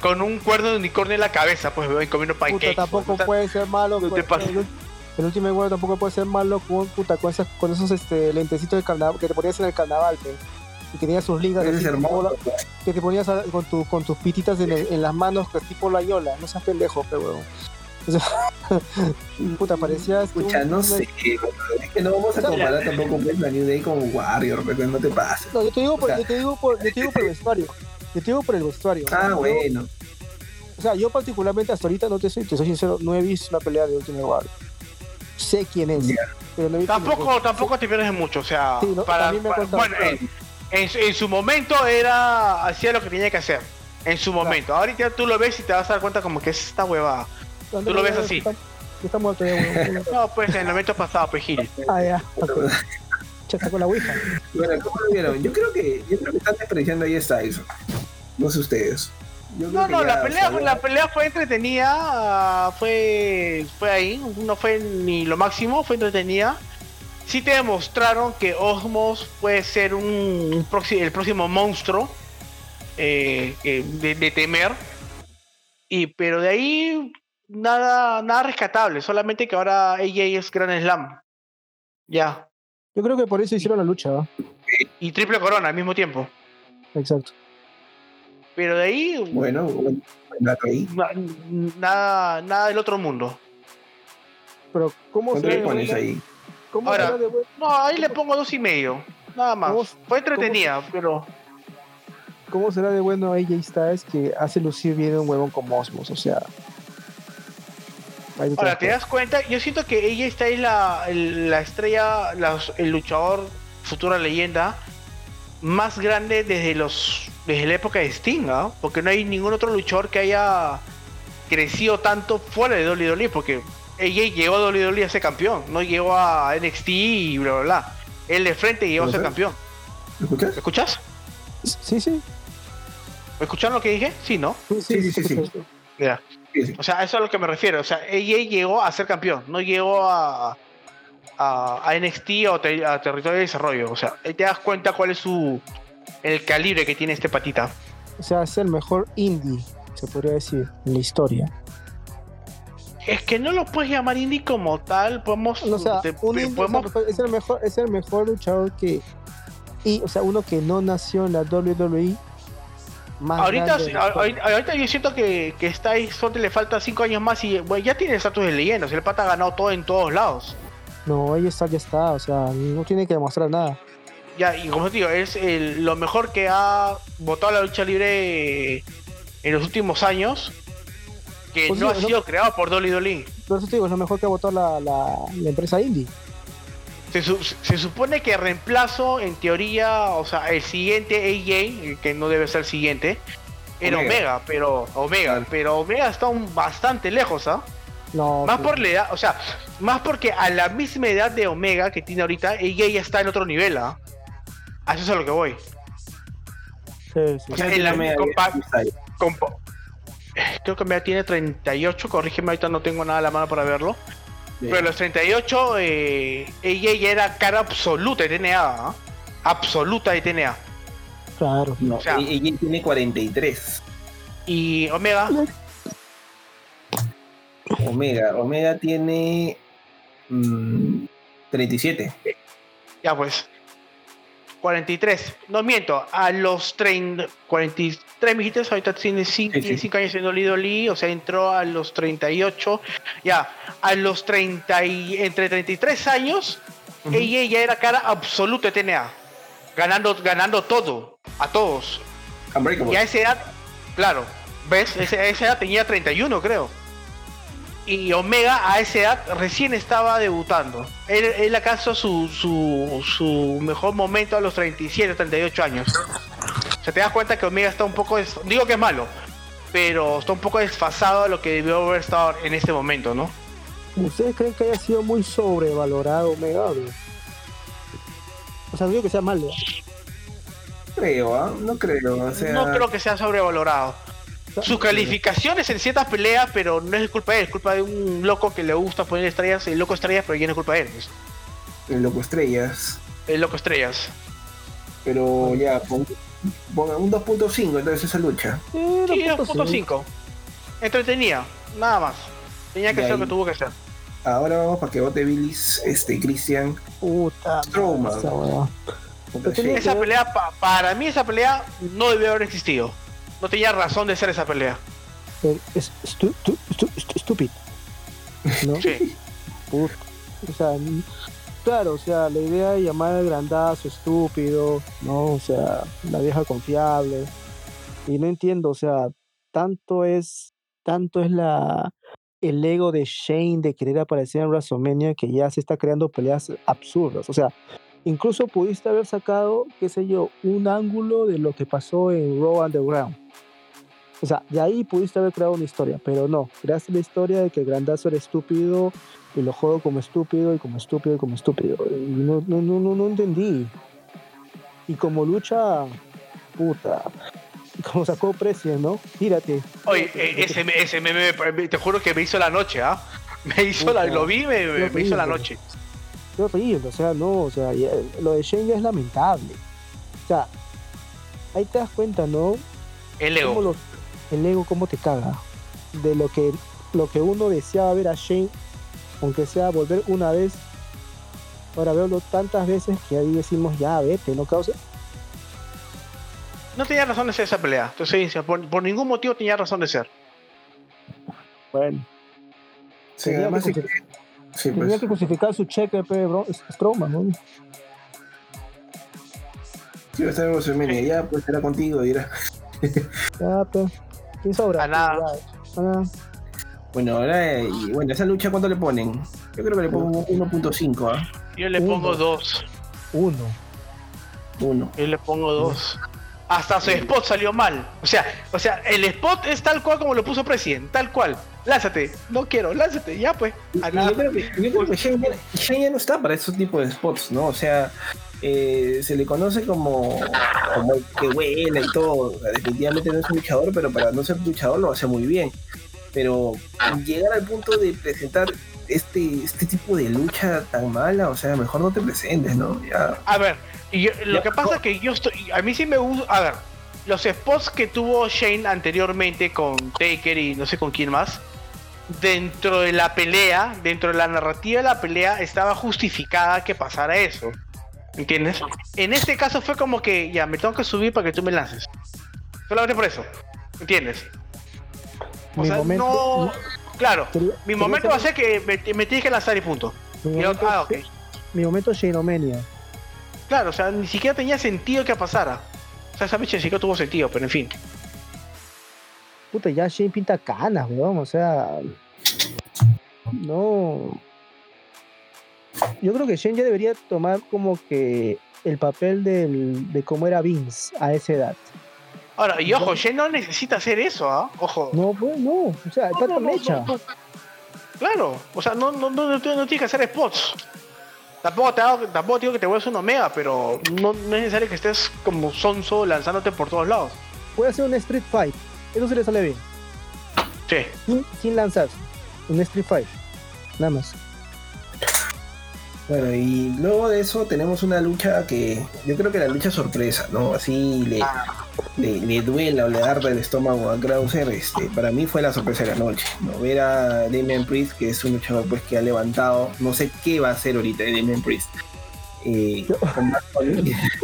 con un cuerno de unicornio en la cabeza, pues me voy comiendo Puta, pancakes. tampoco O sea, puede ser malo. con- el, el Ultimate Warrior tampoco puede ser malo con, puta, con, esas- con esos este, lentecitos de carnaval que te ponías en el carnaval. Y que tenías sus ligas así, hermoso. la- que te ponías a- con, tu, con tus pititas en, el- en las manos, que es tipo la yola. No seas pendejo, pe, huevón. O sea, puta, parecías. que Escucha, un- no sé, es que no vamos a comparar tampoco pues, la New Day con Warrior, pero no te pases. No, yo te digo por, O sea, yo te digo por, yo te digo por el vestuario. Yo te digo por el vestuario. Ah, bueno. O sea, yo particularmente hasta ahorita, no te soy, te soy sincero, no he visto una pelea de Ultimate Warrior. Sé quién es, Ya. pero no he visto Tampoco, tampoco te pierdes mucho, o sea, Sí, no, para, me ha para- bueno, en, en su- en su momento era hacía lo que tenía que hacer. En su momento. Ahorita tú lo ves y te vas a dar cuenta como que es esta huevada. Tú lo ves así. Está, está muerto ya, weón. No, pues en el momento pasado, pues Gil. Ah, ya. Ya sacó la ouija. Bueno, ¿cómo lo vieron? Yo creo que, yo creo que están desperdiciando ahí Styles. No sé ustedes. Yo No, no, ya, la pelea, o sea, la pelea fue entretenida, fue, fue ahí, no fue ni lo máximo, fue entretenida. Sí te demostraron que Osmos puede ser un, un proxi- el próximo monstruo eh, eh, de, de temer. Y, pero de ahí nada, nada rescatable, solamente que ahora AJ es Grand Slam. Ya. Yo creo que por eso hicieron la lucha, ¿no? Y triple corona al mismo tiempo. Exacto. Pero de ahí Bueno, ahí. na- nada, nada del otro mundo. Pero, ¿cómo ¿Cuánto será le de pones buena? ahí? ¿Cómo Ahora- será de? No, ahí le pongo dos y medio. Nada más. ¿Cómo- Fue entretenida, pero. ¿Cómo será de bueno AJ Styles que hace lucir bien un huevón como Osmos? O sea. No Ahora, ¿te das cuenta? Yo siento que ella está ahí la, la estrella, la- el luchador, futura leyenda, más grande desde los desde la época de Sting, ¿ah? Porque no hay ningún otro luchador que haya crecido tanto fuera de WWE, porque ella llegó a WWE a ser campeón, no llegó a NXT y bla, bla, bla. Él de frente llegó a ser campeón. ¿Me escuchas? ¿Me escuchas? Sí, sí. ¿Me escucharon lo que dije? Sí, ¿no? Sí, Sí, sí, sí, sí. Ya. Sí, sí. O sea, eso es a lo que me refiero. O sea, ella llegó a ser campeón, no llegó a, a, a NXT o te- a territorio de desarrollo. O sea, ahí te das cuenta cuál es su el calibre que tiene este patita. O sea, es el mejor indie, se podría decir, en la historia. Es que no lo puedes llamar indie como tal, podemos, O sea, podemos es el mejor, es el mejor luchador que Y, o sea, uno que no nació en la WWE. Más Ahorita, ahorita, ahorita yo siento que, que está ahí, solo le falta 5 años más y bueno, ya tiene estatus de leyenda. o sea, el pata ha ganado todo en todos lados. No, ella está, ya está, o sea, no tiene que demostrar nada. Ya, y como te digo, es el- lo mejor que ha votado la lucha libre en los últimos años, que Pues no sí, ha ¿no? sido creado por WWE. Por eso te digo, es lo mejor que ha votado la, la, la empresa indie. Se, su- se supone que reemplazo, en teoría, o sea, el siguiente AJ, que no debe ser el siguiente, era Omega. Omega, pero Omega, Claro. pero Omega está un bastante lejos, ¿ah? No, Más por la edad, o sea, más porque a la misma edad de Omega que tiene ahorita, ella ya está en otro nivel, ¿ah? A eso es a lo que voy. sí, sí. O sea, en la compa- compa- Creo que Omega tiene 38, corrígeme, ahorita no tengo nada a la mano para verlo. Pero a los 38, eh, ella ya era cara absoluta de TNA, ¿ah? Absoluta de TNA. claro. No, o sea- y- ella tiene 43. Y Omega, Omega. Omega tiene mm, 37. ya pues. 43, no miento, a los 30, 43 mijitos, ahorita tiene 5 Sí, sí. años en Dolly o sea, entró a los 38, ya, a los 30 y, entre 33 años, Ujú. ella ya era cara absoluta de TNA, ganando, ganando todo, a todos. Y a esa edad, claro, ¿ves? A esa edad tenía 31, creo. Y Omega a esa edad recién estaba debutando. Él, él acaso su, su, su mejor momento a los 37, 38 años. O sea, te das cuenta que Omega está un poco... des- Digo que es malo, pero está un poco desfasado a lo que debió haber estado en este momento, ¿no? ¿Ustedes creen que haya sido muy sobrevalorado Omega? o sea, no digo que sea malo. creo, ¿ah? No creo. O sea, No creo que sea sobrevalorado. Sus calificaciones en ciertas peleas, pero no es culpa de él, es culpa de un loco que le gusta poner estrellas, el loco estrellas, pero ya no es culpa de él. pues. el loco estrellas. El loco estrellas. Pero ya, pon- un 2.5 entonces esa lucha. Sí, 2.5. 2.5. Entretenía, nada más. Tenía que hacer lo que tuvo que hacer. Ahora vamos para que vote Billis, este, Christian. Puta. Strowman. esa. Esa pelea, pa- para mí esa pelea no debió haber existido. No tenía razón de ser esa pelea. Eh, Es estúpido. ¿No? Sí. O sea, claro, o sea, la idea de llamar al grandazo estúpido, ¿no? O sea, la vieja confiable. Y no entiendo, o sea, tanto es, tanto es la el ego de Shane de querer aparecer en WrestleMania que ya se está creando peleas absurdas. O sea, incluso pudiste haber sacado, qué sé yo, un ángulo de lo que pasó en Raw Underground. O sea, de ahí pudiste haber creado una historia, pero no. Creaste la historia de que el grandazo era estúpido y lo juego como estúpido y como estúpido y como estúpido. Y no, no, no, no, no entendí. Y como lucha, puta. Como sacó precio, ¿no? Tírate. Oye, eh, ese, ese meme, me- te juro que me hizo la noche, ¿ah? Me hizo la, lo vi, me, me- hizo la noche. Qué horrible, o sea, no, o sea, ya- lo de ya es lamentable. O sea, ahí te das cuenta, ¿no? El ego. El ego cómo te caga. De lo que, lo que uno deseaba ver a Shane, aunque sea volver una vez, ahora verlo tantas veces que ahí decimos, ya, vete, ¿no causa? No tenía razón de ser esa pelea. Entonces, por, por ningún motivo tenía razón de ser. Bueno, Sí, tenía, además que, sí, justi- sí, tenía pues. que justificar su cheque, pe, bro, Strowman, ¿no? Sí, va a estar en WrestleMania. Ya, pues será contigo, dirá. Ya, pe. ¿Quién sobra? A nada. A nada. Bueno, ahora, eh, y bueno, esa lucha, ¿cuánto le ponen? Yo creo que le pongo un 1.5, ¿ah? Yo le Uno. pongo dos. Uno. Uno. Yo le pongo dos. Hasta su spot salió mal. O sea, o sea, el spot es tal cual como lo puso President, tal cual. Lánzate, no quiero, lánzate, ya pues. A nada. yo creo que, yo creo que Shane, ya, Shane ya no está para esos tipos de spots, ¿no? O sea, eh, se le conoce como, como el que huela y todo. O sea, definitivamente no es un luchador, pero para no ser luchador lo hace muy bien. Pero llegar al punto de presentar este, este tipo de lucha tan mala, o sea, mejor no te presentes, ¿no? Ya. A ver, yo- lo Ya, que pasa es que yo estoy. A mí sí me gusta. A ver, los spots que tuvo Shane anteriormente con Taker y no sé con quién más. Dentro de la pelea, dentro de la narrativa de la pelea, estaba justificada que pasara eso. ¿Entiendes? En este caso fue como que ya me tengo que subir para que tú me lances. Solamente por eso. ¿Entiendes? O Mi sea, momento- no. Claro, mi momento va a ser que me, me tienes que lanzar y punto. Mi Y yo, momento, ah, ok. mi momento Shainomania. Claro, o sea, ni siquiera tenía sentido que pasara. O sea, esa fecha ni siquiera tuvo sentido, pero en fin. Puta, ya Shane pinta canas, weón. O sea. No. Yo creo que Shane ya debería tomar como que el papel del, de cómo era Vince a esa edad. Ahora, y ojo, Shen no necesita hacer eso, ¿ah? Ojo. No, pues no. O sea, el No, no, mecha. no. Claro, o sea, no, no, no, no, tienes- que hacer spots. Tampoco te, hago- tampoco digo que te vuelvas un omega, pero no, no es necesario que estés como sonso lanzándote por todos lados. Puede hacer un Street Fight. Eso se le sale bien. Sí. Sin, sin lanzarse. Un Street Fight. Nada más. Bueno, y luego de eso tenemos una lucha que yo creo que la lucha sorpresa, ¿no? Así le, le, duela o le arde el estómago a Krauser, este, para mí fue la sorpresa de la noche, ¿no? Ver a Damian Priest, que es un luchador pues que ha levantado, no sé qué va a hacer ahorita de Damian Priest.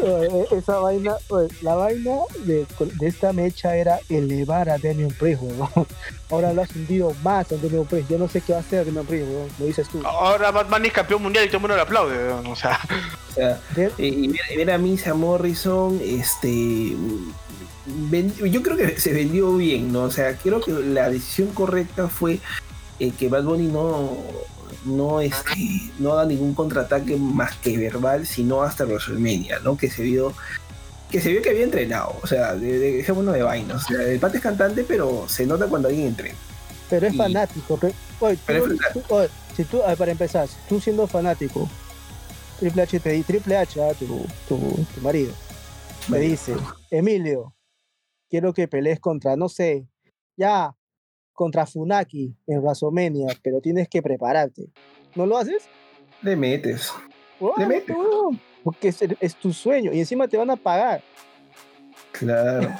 Eh, esa vaina, oye, la vaina de, de esta mecha era elevar a Damian Priest, weón. Ahora lo has hundido más a Damian Priest. Yo no sé qué va a hacer Damian Priest. Lo dices tú. Ahora Batman es campeón mundial y todo el mundo le aplaude, o sea. O sea, De- eh, y ver, ver a Misa Morrison, este, yo creo que se vendió bien, ¿no? O sea, creo que la decisión correcta fue eh, que Bad Bunny no, no, este, no da ningún contraataque más que verbal, sino hasta WrestleMania, ¿no? Que se vio que se vio que había entrenado, o sea, de, de, dejémonos de. O sea, el pate es cantante, pero se nota cuando alguien entrena. pero es y- fanático. pe- oye, tú- Pero es fanático. tú- oye, si tú, ver, para empezar, si tú siendo fanático, Triple H te di, Triple H, ah, tu, tu, tu marido, me dice, Emilio, quiero que pelees contra, no sé, ya, contra Funaki en WrestleMania, pero tienes que prepararte. ¿No lo haces? Le metes. Huevón, Le metes. Porque es, es tu sueño y encima te van a pagar. Claro.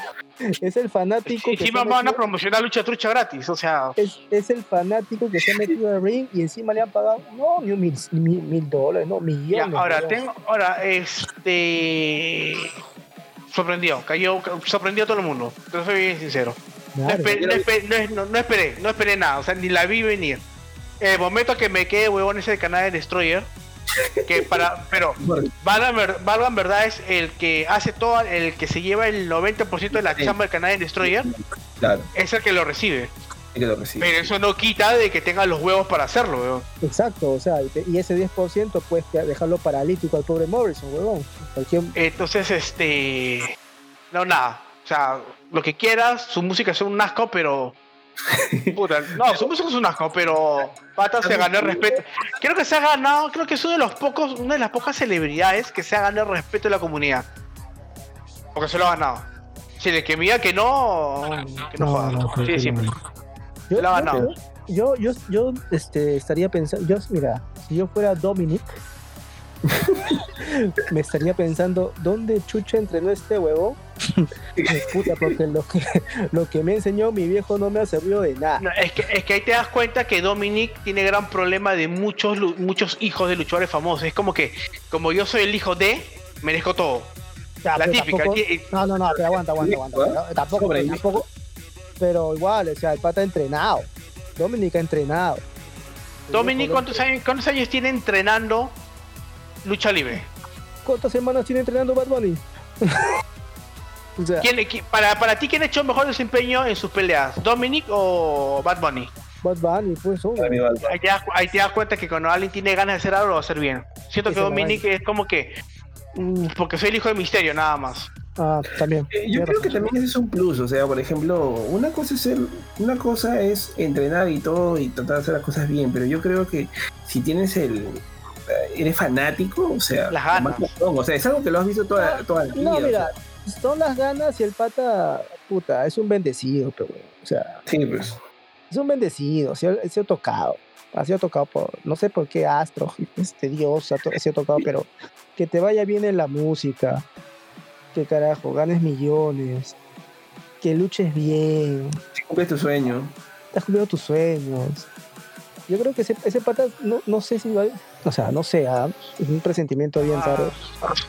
Es el fanático que se Encima ha van a metido- promocionar lucha trucha gratis, o sea. es, es el fanático que se ha metido al ring y encima le han pagado no ni un mil, mil, mil dólares, no Ya, millones. ahora, huevón. tengo, ahora, este. Sorprendió, cayó, sorprendió a todo el mundo. Te soy bien sincero. No, Claro. espe- no espe- no es- no- no esperé, no esperé nada, o sea, ni la vi venir. El momento que me quedé huevón ese canal de Destroyer, que para, pero Valgan, ver- Valgan verdad es el que hace todo, el que se lleva el 90% de la Sí. chamba del canal de Destroyer, Claro, es el que lo recibe. que lo recibe. Pero eso no quita de que tenga los huevos para hacerlo, weón. Exacto, o sea, y, ese 10% puedes dejarlo paralítico al pobre Morrison, huevón. Cualquier- Entonces, este. No, nada. O sea, lo que quieras, su música es un asco, pero. Puta, no, su música es un asco, pero. Pata se ganó el respeto. Creo que se ha ganado, creo que es uno de los pocos, una de las pocas celebridades que se ha ganado el respeto de la comunidad. Porque se lo ha ganado. Si le que me diga que no, que no, No, joda. no, Sí, no. Se lo ha ganado. Yo, yo, yo, este, estaría pensando, yo, mira, si yo fuera Dominic, me estaría pensando, ¿dónde chucha entrenó este huevo? Puta, porque lo que, lo que me enseñó mi viejo no me ha servido de nada. No, es, que, es que ahí te das cuenta que Dominic tiene gran problema de muchos, muchos hijos de luchadores famosos. Es como que, como yo soy el hijo de, merezco todo. Ya, La pero típica. tampoco- no, no, no, pero aguanta, aguanta, aguanta. pero Tampoco, pero igual, o sea, el pata ha entrenado. Dominic ha entrenado. Dominic, ¿cuántos años, ¿cuántos años tiene entrenando lucha libre? ¿Cuántas semanas tiene entrenando Bad Bunny? o sea, ¿Quién- qui- para, para ti, ¿quién ha hecho mejor desempeño en sus peleas? ¿Dominic o Bad Bunny? Bad Bunny, pues, Bunny. Ahí te, das, ahí te das cuenta que cuando alguien tiene ganas de hacer algo, lo va a hacer bien. Siento que Dominic es como que. mm, Porque soy el hijo de misterio, nada más. Ah, también. Eh, Yo creo que también ese es un plus, o sea, por ejemplo, una cosa es ser, una cosa es entrenar y todo y tratar de hacer las cosas bien, pero yo creo que si tienes el eres fanático, o sea, Las ganas. o sea, es algo que lo has visto toda, toda la vida. No, o mira, sea, son las ganas y el pata, puta, es un bendecido, pero, o sea, sí, pues. es un bendecido, se ha, se ha tocado, ha sido tocado por, no sé por qué astro, este Dios ha, to- ha tocado, pero que te vaya bien en la música, que carajo, ganes millones, que luches bien, Si cumples tu sueño. te has cumplido tus sueños. Yo creo que ese, ese pata, no, no sé si va. O sea, no sé, ah, es un presentimiento bien Ah, raro.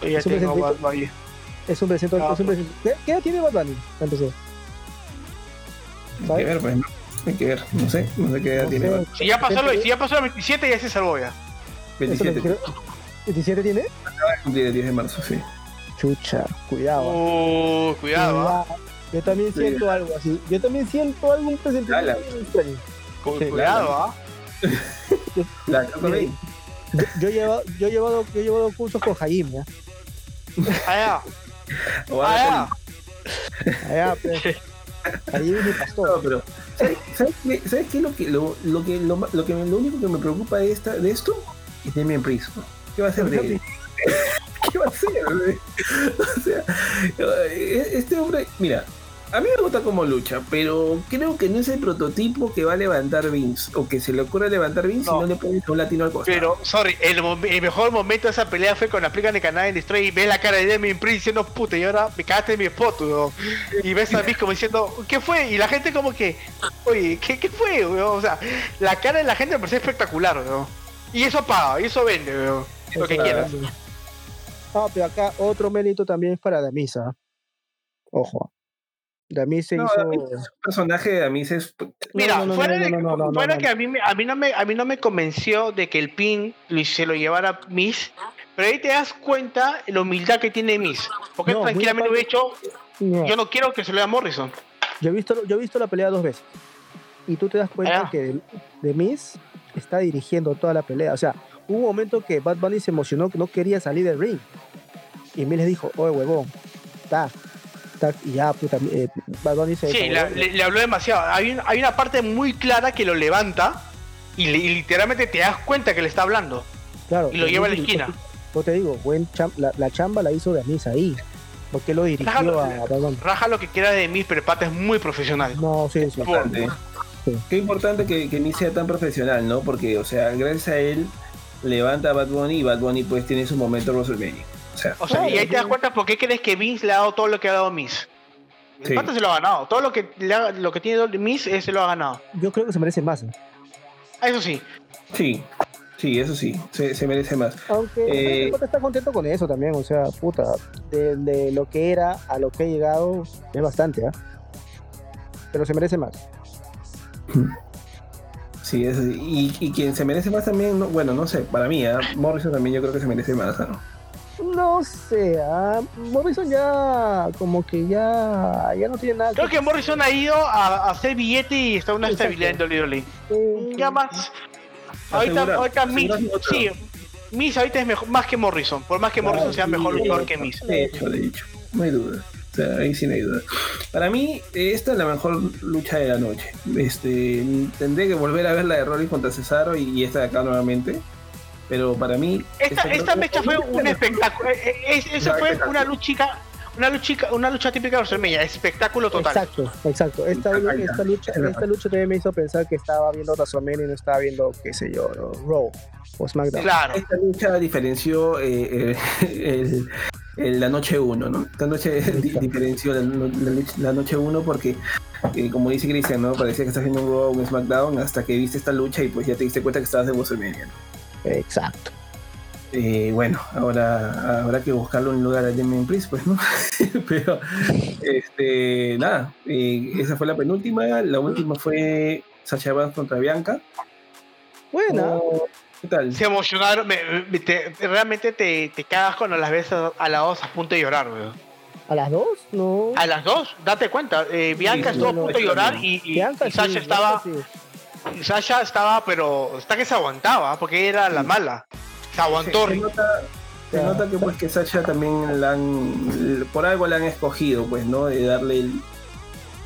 ya Es un tengo presentimiento- Bad Bunny. Es un presentimiento. Ah, es un present- ¿Qué, qué edad tiene Bad Bunny? empezar? Hay que ver, pues, ¿no? Hay que ver, no sé, no sé qué edad No tiene. sé. Si ya pasó, lo, Gente- si ya pasó los 27, ya se salvó ya. Eso lo 27, quiero- ¿27 tiene? va a cumplir el 10 de marzo, sí. Chucha, cuidado. Uh, cuidado. Cuidado. Yo también Sí. siento algo así. Yo también siento algún presentimiento. Cu- Sí, Cuidado, ¿ah? La Mira, Bay. Yo, yo he llevado, yo he llevado, yo he llevado cursos con Jaime, ¿ya? Allá, allá. Allá, pues. Jaime es mi No, pastor. pero ¿sabes, sabes qué, ¿sabes qué es lo que lo, lo que lo, lo que me- lo único que me preocupa de esta de esto es Demian Priest. ¿Qué va a hacer de él? ¿Qué va a hacer? O sea, eh, este hombre, mira, a mí me gusta como lucha, pero creo que no es el prototipo que va a levantar Vince o que se le ocurre levantar Vince No. si no le pones un latino al costado. Pero, sorry, el, mejor momento de esa pelea fue cuando aplican el canal en Destroy y ves la cara de Demi Prince diciendo, puta, y ahora me cagaste en mi foto, weón". Y ves a mí como diciendo, ¿qué fue? Y la gente como que, oye, ¿qué, qué fue, weón? O sea, la cara de la gente me pareció espectacular, weón. Y eso paga, y eso vende, weón. Lo que quieras. Ah, pero acá otro mérito también es para Damisa. Ojo. Damis se No, hizo. Es un personaje de Amis es Mira, fuera, de- que a mí, me- a, mí no me, a mí no me convenció de que el pin lo- se lo llevara Miss, pero ahí te das cuenta la humildad que tiene Miss. Porque No, tranquilamente hubiera hecho, No, yo no quiero que se lo dé a Morrison. yo, he visto, yo he visto la pelea dos veces. Y tú te das cuenta Ah. que de Miss está dirigiendo toda la pelea. O sea, hubo un momento que Bad Bunny se emocionó que no quería salir del ring. Y Miss le dijo, oye, huevón, ta, y ya, puta, eh, Bad Bunny se Sí, la- desahogó. le, le habló demasiado. Hay, un- hay una parte muy clara que lo levanta y, le- y literalmente te das cuenta que le está hablando. Claro, y lo lleva a la esquina. Yo te digo, buen cham- la, la chamba la hizo Damis ahí. Porque lo dirigió Déjalo- a Bad Bunny. Raja lo que quiera de mí, pero el pata es muy profesional. No, sí, sí. importante. Sí. Qué importante que, que sea tan profesional, ¿no? Porque, o sea, gracias a él levanta a Bad Bunny y Bad Bunny pues tiene su momento en WrestleMania. O sea, O sea, Claro, y ahí te das cuenta por qué crees que Vince le ha dado todo lo que ha dado Miss. Sí. pata se lo ha ganado. Todo lo que, le ha- lo que tiene Miss eh, se lo ha ganado. Yo creo que se merece más. ¿eh? Ah, Eso sí. sí, sí, eso sí, se, se merece más. Aunque Eh, está contento con eso también. O sea, puta, de, de lo que era a lo que ha llegado es bastante, ¿ah? Pero se merece más. Sí, eso sí. Y, y quien se merece más también, no- bueno, no sé, para mí, ¿ah? Morrison también yo creo que se merece más, ¿no? No sé, ah, Morrison ya como que ya, ya no tiene nada Creo que Morrison ha ido a, a hacer billete y está una Exacto. estabilidad en WWE. que- Ya más. Ahorita, ahorita Miss, sí, Miss ahorita es mejor, más que Morrison. Por más que Claro, Morrison sea sí, mejor luchador que. Miss. De hecho, de hecho, no hay duda. O sea, ahí sí no hay duda. Para mí, eh, esta es la mejor lucha de la noche. Este, tendré que volver a ver la de Rollins contra Cesaro y, y esta de acá nuevamente. Pero para mí. Esta, esta mecha fue un espectáculo. eh, eh, es- Esa Claro, fue espectáculo. una luchica, una luchica, una lucha típica de WrestleMania, espectáculo total. Exacto, exacto. Esta, esta lucha, esta lucha también me hizo pensar que estaba viendo WrestleMania y no estaba viendo, qué sé yo, ¿no? Raw o SmackDown. Claro. Esta lucha diferenció eh, el- el- la noche 1, ¿no? Esta noche di- diferenció la, la lucha- la noche 1 porque, eh, como dice Cristian, ¿no? Parecía que estás viendo un Raw o un SmackDown hasta que viste esta lucha y pues ya te diste cuenta que estabas en WrestleMania, ¿no? Exacto. Eh, bueno, ahora habrá que buscarlo en lugar de Damien Priest, pues, ¿no? Pero, este, nada, eh, esa fue la penúltima. La última fue Sacha Banks contra Bianca. Buena. Oh, ¿Qué tal? Se emocionaron, me- me- te- realmente te, te cagas cuando las ves a, a las dos a punto de llorar, weón. ¿A las dos? No. A las dos, date cuenta, eh, Bianca Sí, estuvo a punto de llorar y, y- sí, Bianca estaba, sí. Sasha estaba, pero hasta que se aguantaba, porque era la mala. Se aguantó. Se, se nota, se Ya. nota que pues que Sacha también la han, por algo la han escogido, pues, ¿no? De darle el,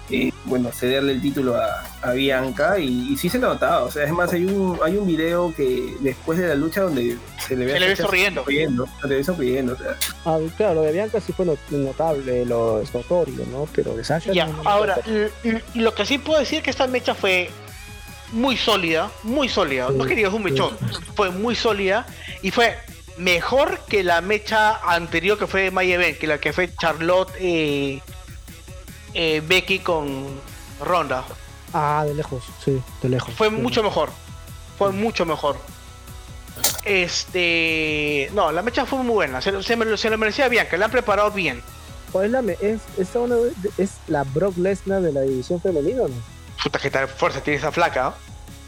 eh, bueno, cederle el título a, a Bianca y, y sí se notaba, o sea, es más, hay un, hay un video que después de la lucha donde se le ve, Se le ve Sasha sonriendo. sonriendo, se le ve sonriendo, o sea, Ah, claro, lo de Bianca sí fue not- notable, lo es notorio, ¿no? Pero de Sasha. Ya, no, ahora, lo que sí puedo decir es que esta mecha fue muy sólida, muy sólida. No que digas un mechón, fue muy sólida y fue mejor que la mecha anterior que fue de My Event, que la que fue Charlotte eh, eh, Becky con Ronda. Ah, de lejos, sí, de lejos. Fue mucho mejor. fue mucho mejor. Este. No, la mecha fue muy buena. Se, lo- se, me lo- se lo merecía bien, que la han preparado bien. ¿Cuál es la, es, una es la Brock Lesnar de la división femenina, ¿no? Puta, que tal fuerza tiene esa flaca.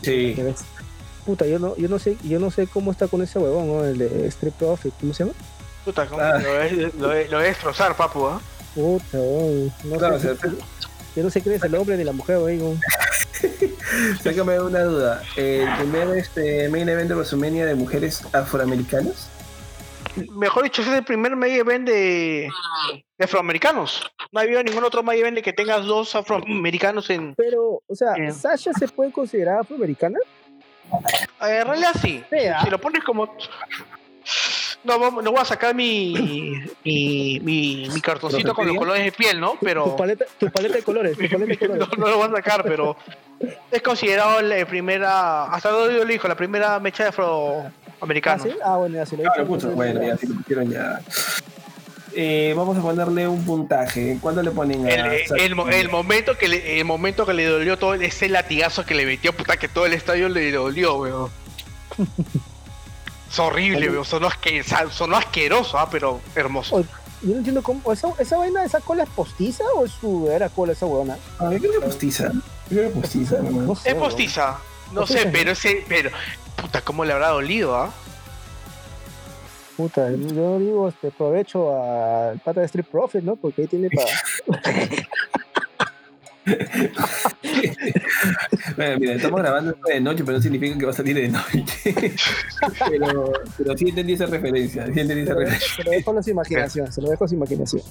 Sí. Puta, yo no, yo no sé, yo no sé cómo está con ese huevón, ¿no? El de Street Profit, ¿cómo se llama? Puta, ¿cómo? Ah. Lo, voy- lo, voy- lo a destrozar, papu. ¿ah? Puta, weón. No Claro, sé, o sea, yo no sé quién es el hombre ni la mujer, weón. Sácame una duda. El primer este, main event de WrestleMania de mujeres afroamericanas. Mejor dicho, ese es el primer medio event de, de afroamericanos. No ha habido ningún otro medio event de que tengas dos afroamericanos en. Pero, o sea, Bien. ¿Sasha se puede considerar afroamericana? En realidad sí. Sea. Si lo pones como. No, no voy a sacar mi, mi, mi, mi cartoncito con los colores de piel, ¿no? Tu Pero. paleta, tu paleta de colores, tu paleta de colores. No, no lo voy a sacar, pero es considerado la primera, hasta lo dijo, la primera mecha de ¿Ah, afroamericanos. sí? Ah, bueno, ya se lo he Claro, bueno, ya si lo pusieron ya. Eh, vamos a ponerle un puntaje. ¿Cuánto le ponen a El, Sasha? el, mo- el momento que le, el momento que le dolió todo ese latigazo que le metió, puta que todo el estadio le dolió, weón. Es horrible, weón. Sonó, asque- sonó asqueroso, ah, pero hermoso. Oye, Yo no entiendo cómo. ¿Esa, esa vaina, esa cola es postiza o es su verdadera cola esa huevona? Ah, yo creo que postiza. Yo creo que postiza. ¿no? Sé, Es postiza. No sé, pero ese, pero, puta, cómo le habrá dolido, ah. Puta, yo digo, este, aprovecho al pata de Street Profit, ¿no? Porque ahí tiene para. Bueno, mira, estamos grabando esto de noche, pero no significa que va a salir de noche. pero, pero sí entendí esa referencia. Sí entendí esa Se lo, referencia. se lo dejo a su imaginación, se lo dejo a su imaginación.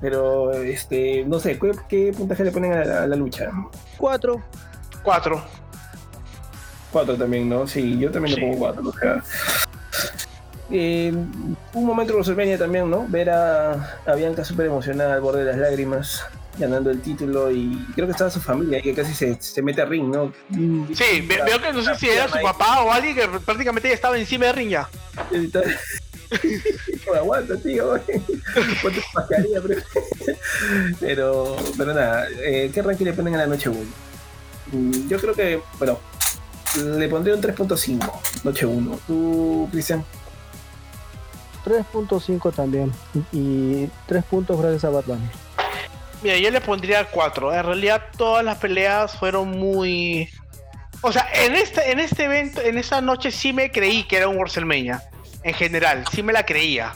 Pero, este, no sé, ¿qué, qué puntaje le ponen a la, a la lucha? Cuatro. Cuatro. Cuatro también, ¿no? Sí, yo también Sí. le pongo cuatro. O sea, eh, un momento de WrestleMania también, ¿no? Ver a, a Bianca súper emocionada al borde de las lágrimas, ganando el título y creo que estaba su familia que casi se, se mete a ring, ¿no? Sí, ve- veo que no sé si era su papá o alguien que prácticamente estaba encima de ring ya. Hijo, aguanta, tío. Ponte tu mascarilla, pero... pero, pero nada, eh, ¿qué ranking le ponen a la noche 1? Yo creo que, bueno, le pondré un 3.5, noche 1. ¿Tú, Cristian? 3.5 también. Y 3 puntos gracias a Batman. Mira, yo le pondría 4. En realidad todas las peleas fueron muy... O sea, en este, en este evento, en esa noche sí me creí que era un WrestleMania. En general, sí me la creía.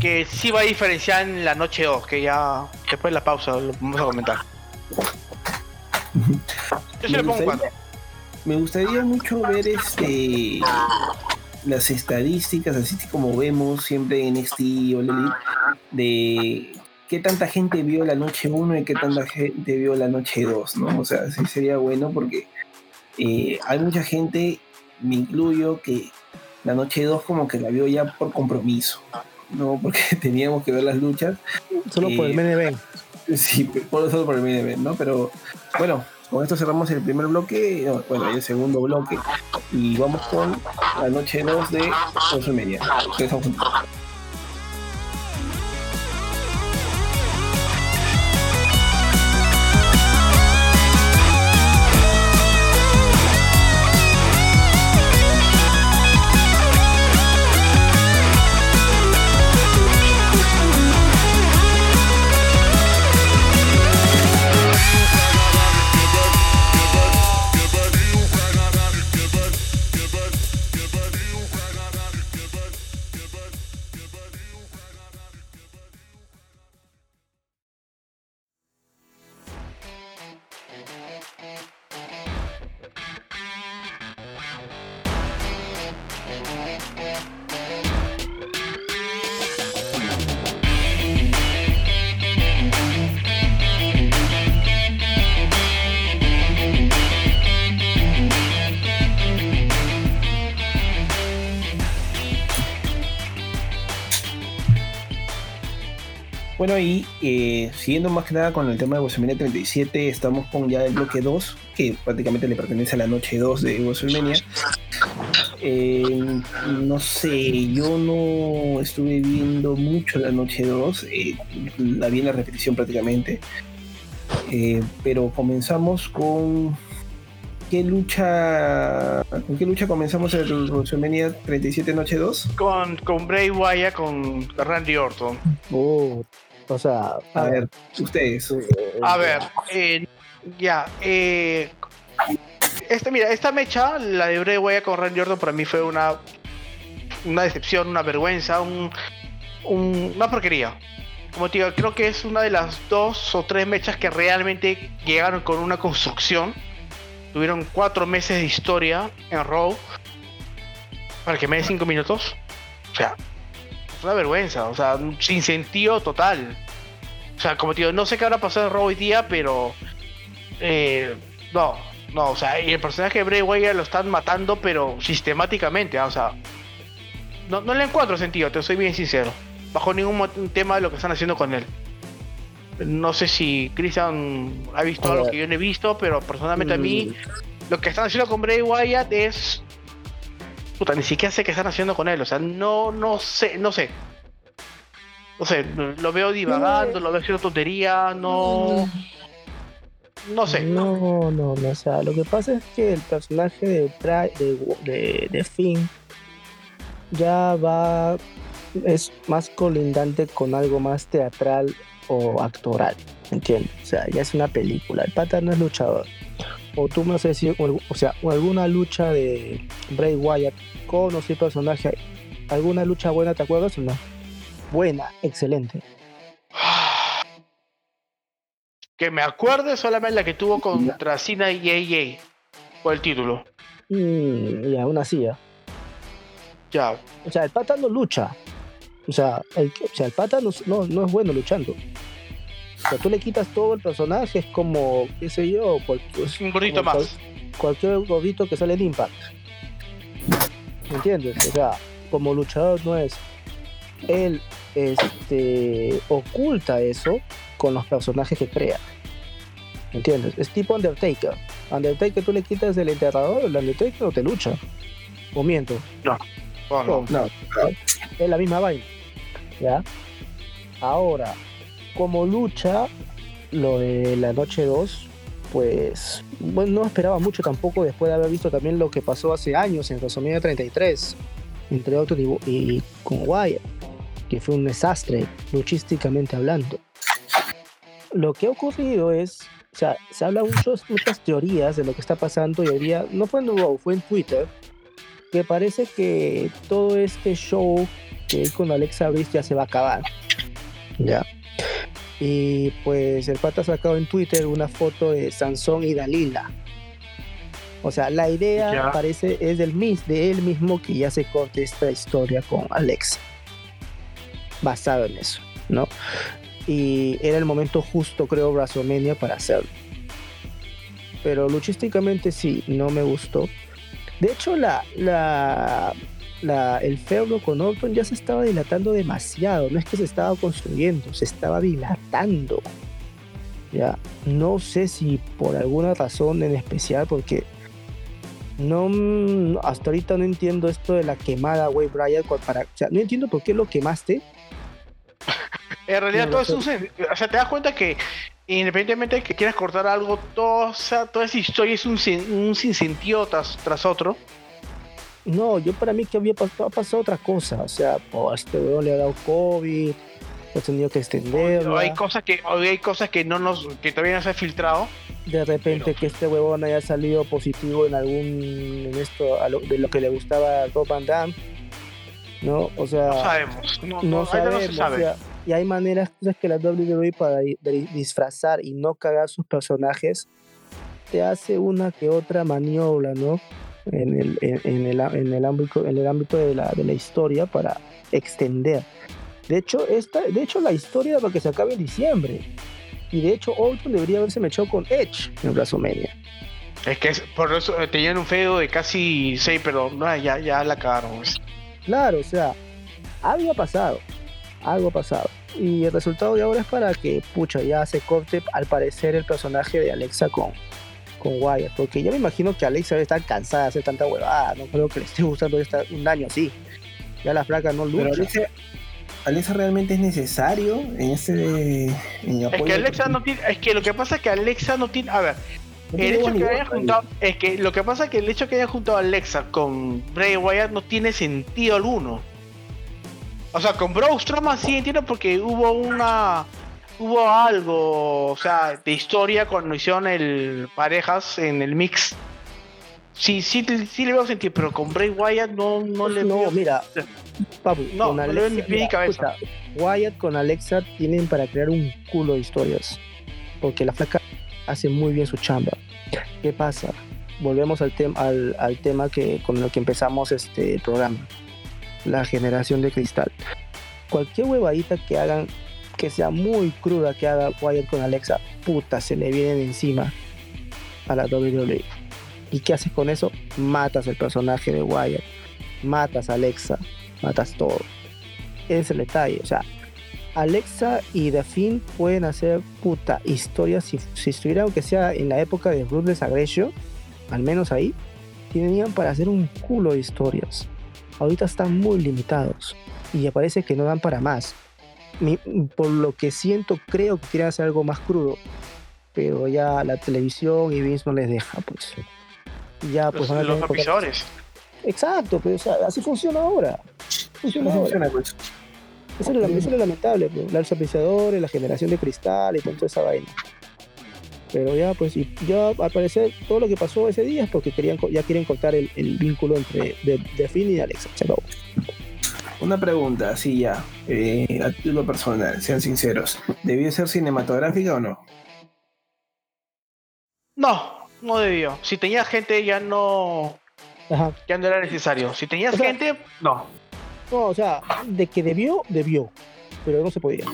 Que sí va a diferenciar en la noche 2, que ya después de la pausa lo vamos a comentar. Yo sí le pongo 4. Me gustaría mucho ver este las estadísticas, así como vemos siempre en NXT o de qué tanta gente vio la noche 1 y qué tanta gente vio la noche 2, ¿no? O sea, sí sería bueno porque eh, hay mucha gente, me incluyo, que la noche 2 como que la vio ya por compromiso, ¿no? Porque teníamos que ver las luchas Solo por el Eh, main event. Sí, por eso por el main event, ¿no? Pero bueno, con esto cerramos el primer bloque, no, bueno, el segundo bloque, y vamos con la noche 2 de WrestleMania. Regresamos juntos. Bueno, y eh, siguiendo más que nada con el tema de WrestleMania 37, estamos con ya el bloque 2, que prácticamente le pertenece a la noche 2 de WrestleMania. Eh, no sé, yo no estuve viendo mucho la noche 2, eh, la vi en la repetición prácticamente. Eh, pero comenzamos con qué lucha con qué lucha comenzamos el WrestleMania 37 Noche 2? Con, con Bray Wyatt, con Randy Orton. Uh, o sea, A ver, ustedes. eh, A ver, eh, ya, eh, esta, mira, esta mecha, la de Bray Wyatt con Randy Orton, para mí fue una, una decepción, una vergüenza, un, un- una porquería. Como te digo, creo que es una de las dos o tres mechas que realmente llegaron con una construcción. Tuvieron cuatro meses de historia en Raw para que me dé cinco minutos. O sea, una vergüenza, o sea, sin sentido total. O sea, como te digo, no sé qué habrá pasado en Raw hoy día, pero. eh, no, no, o sea, y el personaje de Bray Wyatt lo están matando, pero sistemáticamente, ah, o sea. No, no le encuentro sentido, te soy bien sincero. Bajo ningún tema de lo que están haciendo con él. No sé si Christian ha visto algo que yo no he visto, pero personalmente a mí, Mm. lo que están haciendo con Bray Wyatt es. Puta, ni siquiera sé qué están haciendo con él, o sea, no, no sé, no sé. No sé, lo veo divagando, lo veo haciendo tontería, no. No sé. No, no, no, o sea, lo que pasa es que el personaje de, de, de, de Finn ya va, es más colindante con algo más teatral o actoral, ¿entiendes? O sea, ya es una película, el pata no es luchador. O tú me vas a decir, o, o sea, o alguna lucha de Bray Wyatt con o sin personaje, alguna lucha buena, ¿te acuerdas o no? Buena, excelente. Que me acuerde solamente la que tuvo contra Cena y AJ por el título. Mm, y aún así, ¿ah? Ya. O sea, el pata no lucha. O sea, el, o sea, el pata no, no, no es bueno luchando. O sea, tú le quitas todo el personaje, es como, qué sé yo, cual- pues, Un gordito más. cual- cualquier gordito que sale en Impact. ¿Me entiendes? O sea, como luchador no es. Él este, oculta eso con los personajes que crea. ¿Me entiendes? Es tipo Undertaker. Undertaker tú le quitas el enterrador, el Undertaker no te lucha. O miento. Oh, no. No, es la misma vaina. ¿Ya? Ahora, como lucha, lo de la noche 2, pues bueno, no esperaba mucho tampoco después de haber visto también lo que pasó hace años en WrestleMania 33, entre otros y, con Wyatt, que fue un desastre, luchísticamente hablando. Lo que ha ocurrido es, o sea, se habla muchos, muchas teorías de lo que está pasando y hoy día, no fue en Raw, fue en Twitter, que parece que todo este show que con Alexa Bliss ya se va a acabar. Ya. Y pues el pata ha sacado en Twitter una foto de Sansón y Dalila. O sea, la idea Ya. parece es del mis, de él mismo que ya se corte esta historia con Alexa. Basado en eso, ¿no? Y era el momento justo, creo, WrestleMania para hacerlo. Pero luchísticamente sí, no me gustó. De hecho, la, la, la- el feudo con Orton ya se estaba dilatando demasiado. No es que se estaba construyendo, se estaba dilatando. Ya, no sé si por alguna razón en especial, porque no mm, hasta ahorita no entiendo esto de la quemada, güey, Brian. Para, o sea, no entiendo por qué lo quemaste. En realidad No, todo lo es un sen- O sea, te das cuenta que independientemente de que quieras cortar algo, todo, o sea, toda esa historia es un, un sinsentido tras, tras otro. No, yo para mí que había pasado, ha pasado otra cosa. O sea, oh, a este weón le ha dado COVID, ha tenido que O extenderlo. hay cosas que, hay cosas que no nos, que todavía no se han filtrado. de repente Pero- que este huevón haya salido positivo en algún en esto a lo- de lo que le gustaba a Rob Van Damme no o sea No sabemos. No, no sabemos se sabe. o sea, y hay maneras cosas que la WWE para di- di- disfrazar y no cagar sus personajes te hace una que otra maniobra no en el, en, el, en el ámbito en el ámbito de la, de la historia para extender de hecho esta de hecho la historia para que se acabe en diciembre y de hecho Orton debería haberse mechado con Edge en WrestleMania Es que es- por eso eh, tenían un feudo de casi 6, pero no, ya, ya la cagaron. pues. Claro, o sea, algo ha pasado, algo ha pasado. Y el resultado de ahora es para que, pucha, ya se corte al parecer el personaje de Alexa con, con Wyatt. Porque yo me imagino que Alexa debe estar cansada de hacer tanta huevada. No creo que le esté gustando esta, un año así. Ya la flaca no pero lucha. Alexa, Alexa realmente es necesario en este en Es que de- Alexa no tiene. Es que lo que pasa es que Alexa no tiene. A ver, No El hecho que voz, hayan juntado, es que lo que pasa es que el hecho que hayan juntado a Alexa con Bray Wyatt no tiene sentido alguno. O sea, con Braun Strowman sí entiendo porque hubo una hubo algo, o sea, de historia cuando hicieron el parejas en el mix. Sí, sí, sí le veo sentido, pero con Bray Wyatt no, no le No, veo. mira, Papu, No, con no le veo ni Alexa, ni mira, cabeza. Wyatt con Alexa tienen para crear un culo de historias. Porque la flaca hace muy bien su chamba. ¿Qué pasa? Volvemos al, tema al, al tema que, con el que empezamos este programa. La generación de cristal. Cualquier huevadita que hagan, que sea muy cruda que haga Wyatt con Alexa, puta, se le vienen encima a la WWE. ¿Y qué haces con eso? Matas el personaje de Wyatt, matas a Alexa, matas todo. Es el detalle. O sea, Alexa y The Finn pueden hacer puta historias si, si estuviera, aunque sea en la época de Ruthless Aggression, al menos ahí, tenían para hacer un culo de historias. Ahorita están muy limitados y ya parece que no dan para más. Mi- por lo que siento, creo que quieren hacer algo más crudo, pero ya la televisión y Vince no les deja, pues. Ya, pues Los, van a los. Exacto, pero o sea, así funciona ahora. Funciona No ahora. funciona, pues. Eso es, lo, eso es lo lamentable, pues, los apreciadores, la generación de cristal y toda esa vaina. Pero ya, pues, y ya al parecer todo lo que pasó ese día es porque querían, ya quieren cortar el, el vínculo entre de, de Finn y Alexa. Se acabó. Una pregunta, así ya, eh, a título personal, sean sinceros. ¿Debió ser cinematográfica o no? No, no debió. Si tenía gente ya no, Ajá. ya no era necesario. Si tenías O sea- gente, no. No, o sea, de que debió, debió. Pero no se podía.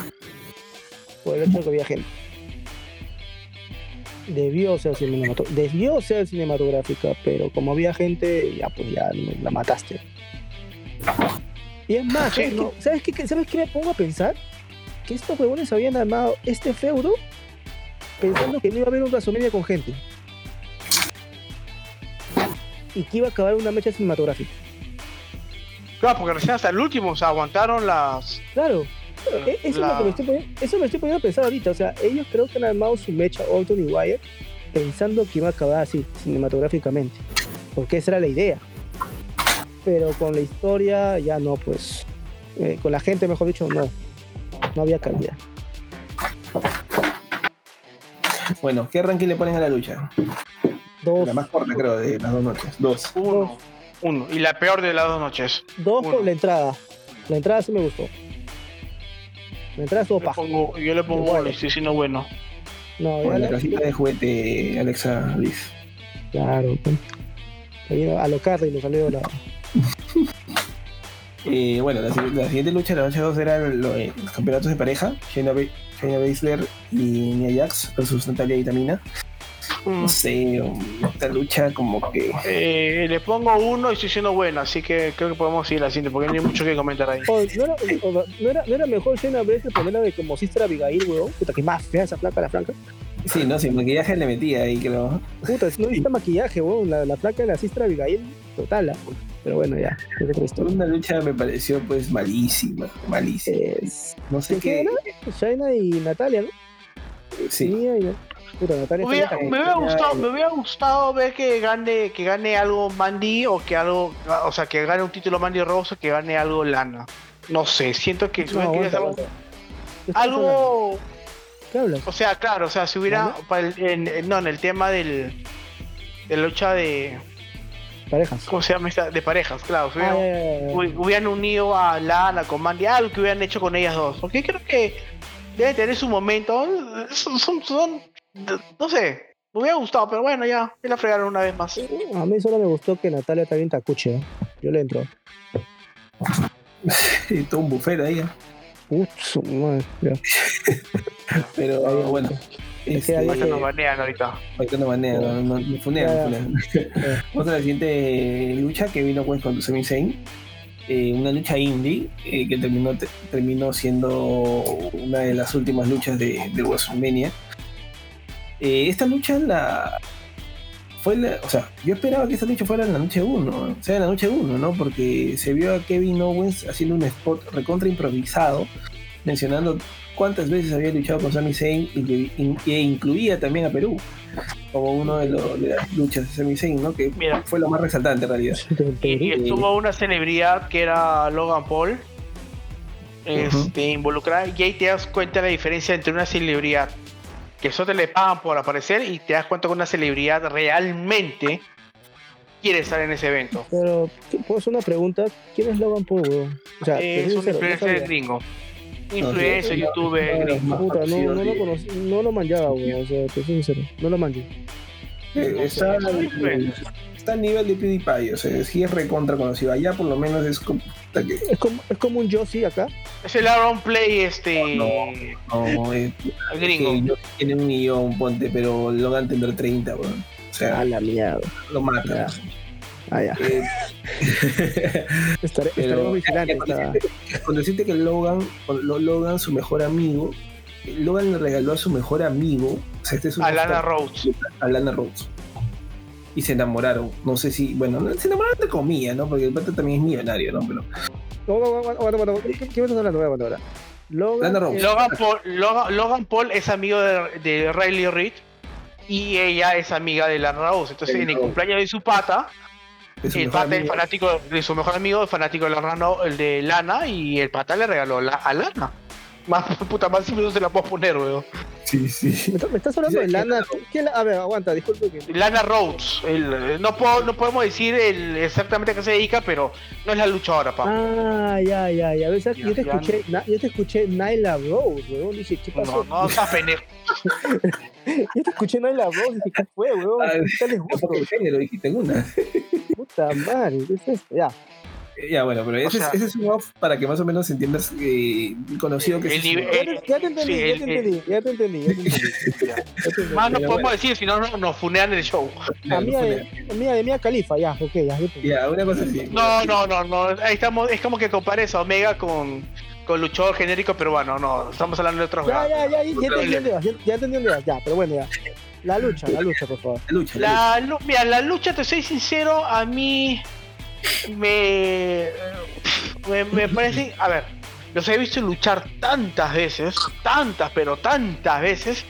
Por el hecho de que había gente. Debió ser, cinemato- debió ser cinematográfica, pero como había gente, ya pues ya la mataste. Y es más, ¿sabes, no. qué, ¿sabes, qué, ¿sabes qué me pongo a pensar? Que estos huevones habían armado este feudo pensando que no iba a haber un WrestleMania con gente. Y que iba a acabar una mecha cinematográfica. Claro, porque recién hasta el último, o sea, aguantaron las. Claro, e- eso, la- es lo que me estoy poniendo, eso me estoy poniendo a pensar ahorita. O sea, ellos creo que han armado su mecha Orton y Wyatt pensando que iba a acabar así, cinematográficamente. Porque esa era la idea. Pero con la historia ya no, pues. eh, con la gente, mejor dicho, no. No había calidad. Bueno, ¿qué ranking le ponen a la lucha? Dos, La más corta, creo, de las dos noches. Dos. Uno. Uno. Y la peor de las dos noches. dos por uno. la entrada. La entrada sí me gustó. La entrada estuvo paja. yo le pongo uno y estoy siendo bueno. No, la casita de juguete, Alexa Bliss. Claro. pues. A lo Carly le salió la. Eh, bueno, la, la siguiente lucha, la noche 2, eran lo- eh, los campeonatos de pareja. Shayna, Shayna Baszler y Nia Jax versus Natalia y Tamina. Mm. No sé, um, esta lucha como que... Eh, le pongo uno y estoy siendo bueno, así que creo que podemos seguir la siguiente porque no hay mucho que comentar ahí. Oh, ¿no, era, o- no, era, ¿No era mejor Shayna Baszler ponerla de como Sister Abigail, weón? Puta, que más fea esa placa, la franca. Sí, no, sin maquillaje le metía ahí, creo. Puta, no necesita maquillaje, weón. La, la placa de la Sister Abigail, total. ¿ah? Pero bueno, ya. Una lucha me pareció pues malísima, malísima. Es No sé ¿quién qué... Shayna y Natalia, ¿no? Sí, Mía y- Puta, Natalia Hubiera- está bien. me hubiera gustado, me hubiera gustado ver que gane, que gane algo Mandy o que algo, o sea, que gane un título Mandy Rose o que gane algo Lana. No sé, siento que si No, aguanta, hacer aguanta. ¿Qué estás hablando? algo, ¿Qué hablas? o sea, claro, o sea, si hubiera, para el- en- en- no, en el tema del, de la lucha de, Parejas. ¿cómo se llama esta? De parejas, claro, si Ah, hubieran, unido a Lana con Mandy, algo que hubieran hecho con ellas dos, porque creo que deben tener su momento, son, son, son- no sé, me hubiera gustado, pero bueno, ya, ya la fregaron una vez más. A mí solo me gustó que Natalia está bien tacuche. ¿eh? Yo le entro. y todo un buffet ahí. ¿eh? Uy, su madre. Pero bueno, Es este, que ahí nos banean ahorita. ahorita no manea, no, no, funean, Vamos a la siguiente lucha que vino pues con Sami Zayn. Eh, una lucha indie eh, que terminó, te- terminó siendo una de las últimas luchas de, de WrestleMania. Eh, esta lucha la fue la, o sea, yo esperaba que esta lucha fuera en la noche 1, o sea, en la noche 1, ¿no? Porque se vio a Kevin Owens haciendo un spot recontra improvisado, mencionando cuántas veces había luchado con Sami Zayn y que e incluía también a Perú. como uno de, los, de las luchas de Sami Zayn, ¿no? Que Mira. fue lo más resaltante en realidad. Y, estuvo una celebridad que era Logan Paul este, involucrada y ahí te das cuenta de la diferencia entre una celebridad que solo te le pagan por aparecer y te das cuenta que una celebridad realmente quiere estar en ese evento. Pero, ¿puedo hacer una pregunta? ¿Quién es Logan Paul, weón? O sea, es un influencer gringo. Influencer, no, youtuber no, gringo. Puta, no, no, lo conocí, no lo manjaba, weón. O sea, te soy sincero, no lo. Eh, está, al nivel de PewDiePie, o sea, sí es recontra conocido. Allá por lo menos es como. Que- Es como, es como un Josie acá. Es el Aaron Play este No, es, gringo. que yo- tiene un millón, ponte, pero Logan tendrá 30, weón. O sea, A la mierda. lo mata. Ah, ya. Eh, Estaré, pero estaremos vigilantes. con o sea, decirte, con decirte que Logan, Lo- Logan, su mejor amigo, Logan le regaló a su mejor amigo, o sea, este es un A Lana Rhodes. a Lana Rhodes. Y se enamoraron. No sé si, bueno, no- se enamoraron de comida, ¿no? Porque el pata también es millonario, ¿no? Pero aguanta, aguanta, aguanta. ¿Qué, hablando? Logan. Logan Paul, Logan, Logan Paul es amigo de, de Riley Reid y ella es amiga de Lana Rhodes. Entonces, en el cumpleaños de su pata, su el pata es fanático de su mejor amigo, es fanático de, Lana, el de Lana y el pata le regaló la, a Lana. Más puta, más simple no se la puedo poner, weón. Sí, sí. ¿Me, estás- me estás hablando de Lana? ¿Quién la- A ver, aguanta, disculpe que. Lana Rhodes. el- no, puedo, no podemos decir el, exactamente a qué se dedica, pero no es la luchadora, pa. Ah, ya, ya, ya. ¿Ves? Ya, yo, te ya. escuché, na- yo te escuché Nyla Rose, weón. Dije, ¿qué pasó? No, no, está pendejo. Yo te escuché Nyla Rose. Dije, ¿qué fue, weón? Ah, ¿Qué tal les Tampoco gusto? el género, dijiste en una. Puta madre, ¿qué es esto? Ya. Ya, bueno, pero ese, sea- es, ese es un off para que más o menos entiendas eh, conocido que El es nivel- Ya te, te entendí, Sí, ya el- te entendí, ya te entendí, ya te entendí. Ya te entendí. Más no Pero podemos bueno. decir, si no, no nos funean el show. De, amiga de Mia Califa, ya, ok, ya. ya te una cosa así. No, no, no, no. Ahí estamos, es como que compares a Omega con, con luchador genérico peruano. No, estamos hablando de otros Ya, ya, ya, ya, ya entendí dónde vas, ya, ya vas, ya, pero bueno, ya. La lucha, la lucha, por favor. La lucha. la La, mira, la lucha, te soy sincero, a mí me, me, me parece, a ver, los he visto luchar tantas veces, tantas, pero tantas veces,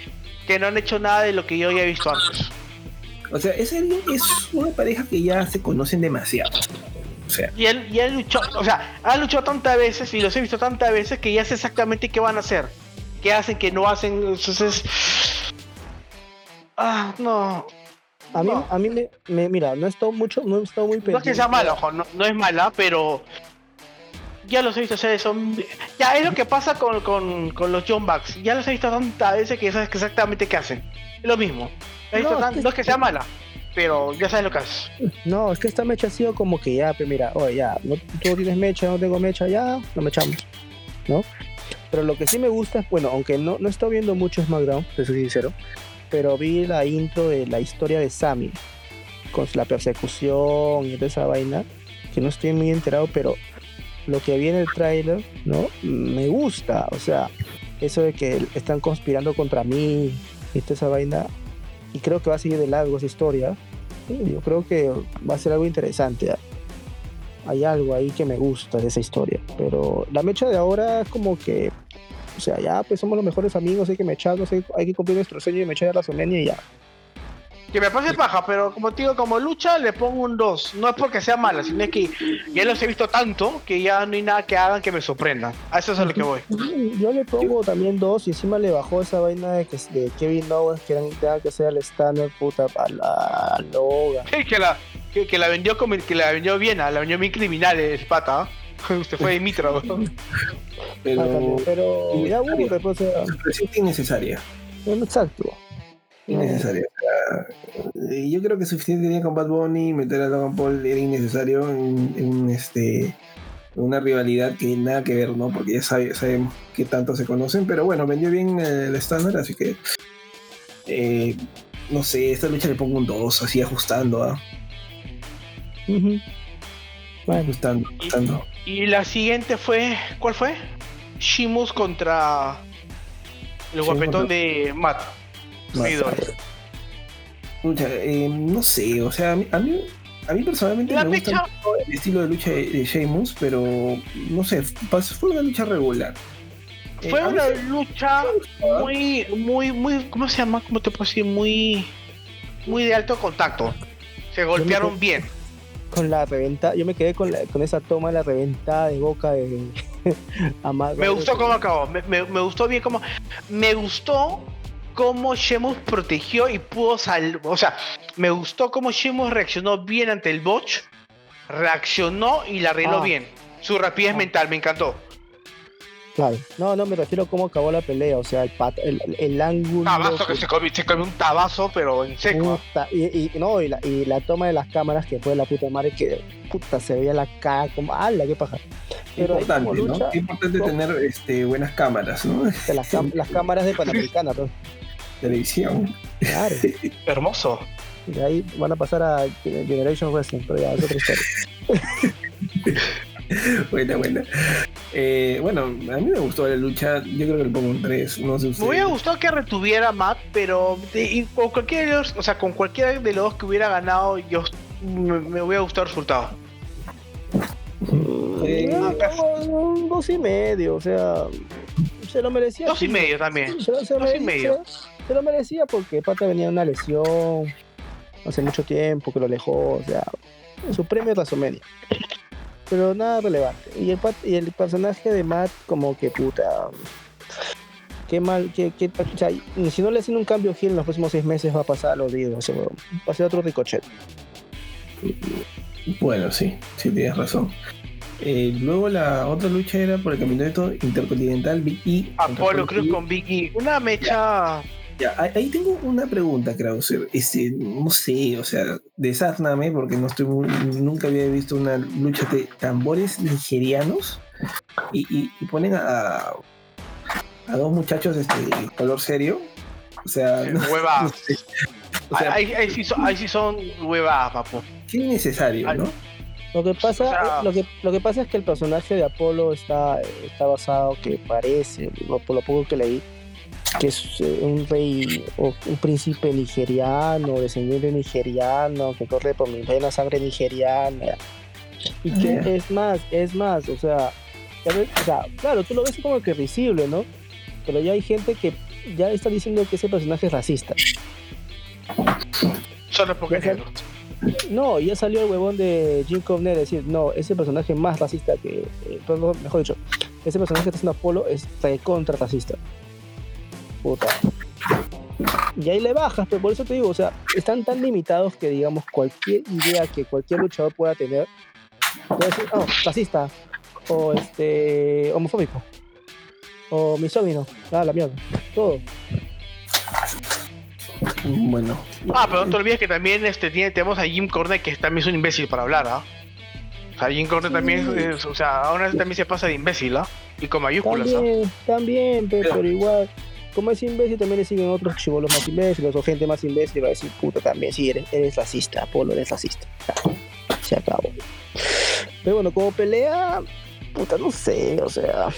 que no han hecho nada de lo que yo he visto antes. O sea, es, es una pareja que ya se conocen demasiado. O sea, Y él, y él luchó, o sea, han luchado tantas veces y los he visto tantas veces que ya sé exactamente qué van a hacer. Qué hacen, qué no hacen. Entonces. Ah, no. A mí, No. a mí me, me- mira, no he estado mucho, no he estado muy pendiente. No es que sea mala, ojo, no, no es mala, pero. Ya los he visto hacer eso. Ya es lo que pasa con, con, con los John Bucks. Ya los he visto tantas veces que sabes exactamente qué hacen. Es lo mismo. He visto No, es que- no es que sea mala, pero ya sabes lo que haces. No, es que esta mecha ha sido como que ya, pero mira, oye, ya, no, tú tienes mecha, no tengo mecha, ya, no me echamos, ¿no? Pero lo que sí me gusta es, bueno, aunque no, no he estado viendo mucho SmackDown, te soy sincero, pero vi la intro de la historia de Sammy, con la persecución y toda esa vaina, que no estoy muy enterado, pero lo que vi en el tráiler, ¿no? Me gusta, o sea, eso de que están conspirando contra mí y toda esa vaina, y creo que va a seguir de largo esa historia, yo creo que va a ser algo interesante. Hay algo ahí que me gusta de esa historia. Pero la mecha de ahora como que, o sea, ya pues somos los mejores amigos, hay que mecharnos, hay, hay que cumplir nuestro sueño de mechar a la Somenia y ya. Que me parece paja, pero como te digo, como lucha le pongo un 2. No es porque sea mala, sino es que ya los he visto tanto que ya no hay nada que hagan que me sorprendan. A eso es a lo que voy. Yo le pongo también dos y encima le bajó esa vaina de que de Kevin Owens que tenga que ser el estándar puta a la, a Logan. que, la, que, que la vendió como que la vendió bien, ah, la vendió bien criminal el pata. ¿ah? Usted fue de Mitra, weón. pero. Ah, pero ya aburre, o sea, Presente innecesaria. exacto. Innecesaria. Yo creo que suficiente tenía con Bad Bunny, meter a Logan Paul era innecesario en, en, este una rivalidad que nada que ver, ¿no? Porque ya sabe, sabemos que tanto se conocen, pero bueno, vendió bien el estándar, así que eh, no sé, esta lucha le pongo un 2, así ajustando, ¿ah? Ajustando, ajustando. Y la siguiente fue. ¿Cuál fue? Shimus contra el guapetón de Matt. Pucha, eh, no sé, o sea, a mí, a mí, a mí personalmente me gusta el estilo de lucha de, de Sheamus, pero no sé, fue una lucha regular. Eh, Fue mí una lucha muy, muy, muy. ¿Cómo se llama? ¿Cómo te puedo decir? Muy. muy de alto contacto. Se golpearon bien. Con la reventada, yo me quedé con, la, con esa toma de la reventada de boca de Amado. Me gustó cómo acabó. Me, me- me gustó bien cómo. Me gustó cómo Sheamus protegió y pudo sal. O sea, me gustó cómo Sheamus reaccionó bien ante el botch. Reaccionó y la arregló Ah. bien. Su rapidez Ah. mental, me encantó. Claro. No, no, me refiero a cómo acabó la pelea. O sea, el, pat- el, ángulo. Tabazo que se comió, se comió un tabazo, pero en seco. Puta, y, y- no, y la, y la toma de las cámaras que fue la puta madre que puta se veía la cara como ala qué paja pero importante, como lucha ¿no? Es importante tener este, buenas cámaras, ¿no? las, cam- las cámaras de Panamericana pues, Televisión. claro Hermoso. y de ahí van a pasar a Generation Wrestling pero ya es otra historia buena, buena. Eh, bueno, a mí me gustó la lucha. Yo creo que le pongo un 3. No sé Me hubiera gustado que retuviera a Matt, pero de- y con cualquiera de los, o sea, con cualquiera de los dos que hubiera ganado, yo me, me hubiera gustado el resultado. Un dos y medio o sea se lo merecía Dos y medio también. se, lo- se lo Dos y merecía, medio. se- se lo merecía porque Pata venía una lesión hace mucho tiempo que lo alejó, o sea, su premio es WrestleMania. Pero nada relevante. Y el, pat- y el personaje de Matt, como que puta. Qué mal, qué, qué- o sea, si no le hacen un cambio heel en los próximos seis meses, va a pasar ese huevón. Va a ser otro ricochet. Bueno, sí, sí, tienes razón. Eh, luego la otra lucha era por el campeonato intercontinental Big E. Apolo Apollo Cruz con Vicky. Una mecha. Ya, ahí- tengo una pregunta, Krauser. Este, no sé, o sea, desárname porque no estoy muy- nunca había visto una lucha de tambores nigerianos y, y- y ponen a, a dos muchachos este color serio. O sea, no, Hueva. no sé. O sea, ahí, ahí sí son, ahí sí son huevadas, papu. qué innecesario, Ay, ¿no? Lo que pasa, O sea- lo que, lo que pasa es que el personaje de Apolo está, está basado, que parece, por lo poco que leí, que es eh, un rey o un príncipe nigeriano, descendiente nigeriano, que corre por mi plena sangre nigeriana. Y que es más, es más, o sea, ya ves, o sea, claro, tú lo ves como que risible, ¿no? Pero ya hay gente que ya está diciendo que ese personaje es racista. Solo porque es. No, ya salió el huevón de Jim a decir, no, ese personaje más racista que, eh, mejor dicho, ese personaje que está haciendo Apolo es contra racista. Puta. Y ahí le bajas, pero por eso te digo, o sea, están tan limitados que digamos cualquier idea que cualquier luchador pueda tener, puede decir, oh, racista, o este, homofóbico, o misógino, ah, la mierda, todo. Bueno, Ah, pero no te olvides que también este, tiene, tenemos a Jim Cornette, que también es un imbécil para hablar, ¿ah? O sea, Jim Cornette también es, es- o sea, aún así también se pasa de imbécil, ¿ah? Y con mayúsculas, ¿ah? También, también, pe- Pero- pero, igual, como es imbécil, también le siguen otros chivolos más imbéciles o gente más imbécil y va a decir, puta, también, sí, eres, eres racista, Polo, eres racista. Se acabó. Pero bueno, como pelea, puta, no sé, o sea.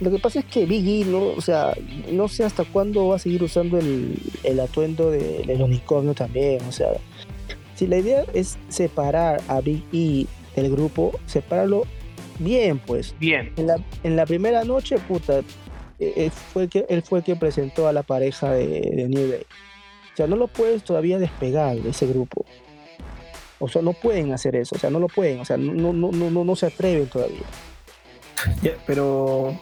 Lo que pasa es que Biggie, ¿no? O sea, no sé hasta cuándo va a seguir usando el, el atuendo de- del unicornio también, o sea. Si la idea es separar a Big E del grupo, separarlo bien, pues. Bien. En la, en la primera noche, puta, eh, fue que, él fue el que presentó a la pareja de, de New Day. O sea, no lo puedes todavía despegar de ese grupo. O sea, no pueden hacer eso, o sea, no lo pueden, o sea, no, no, no, no, no se atreven todavía. ya, pero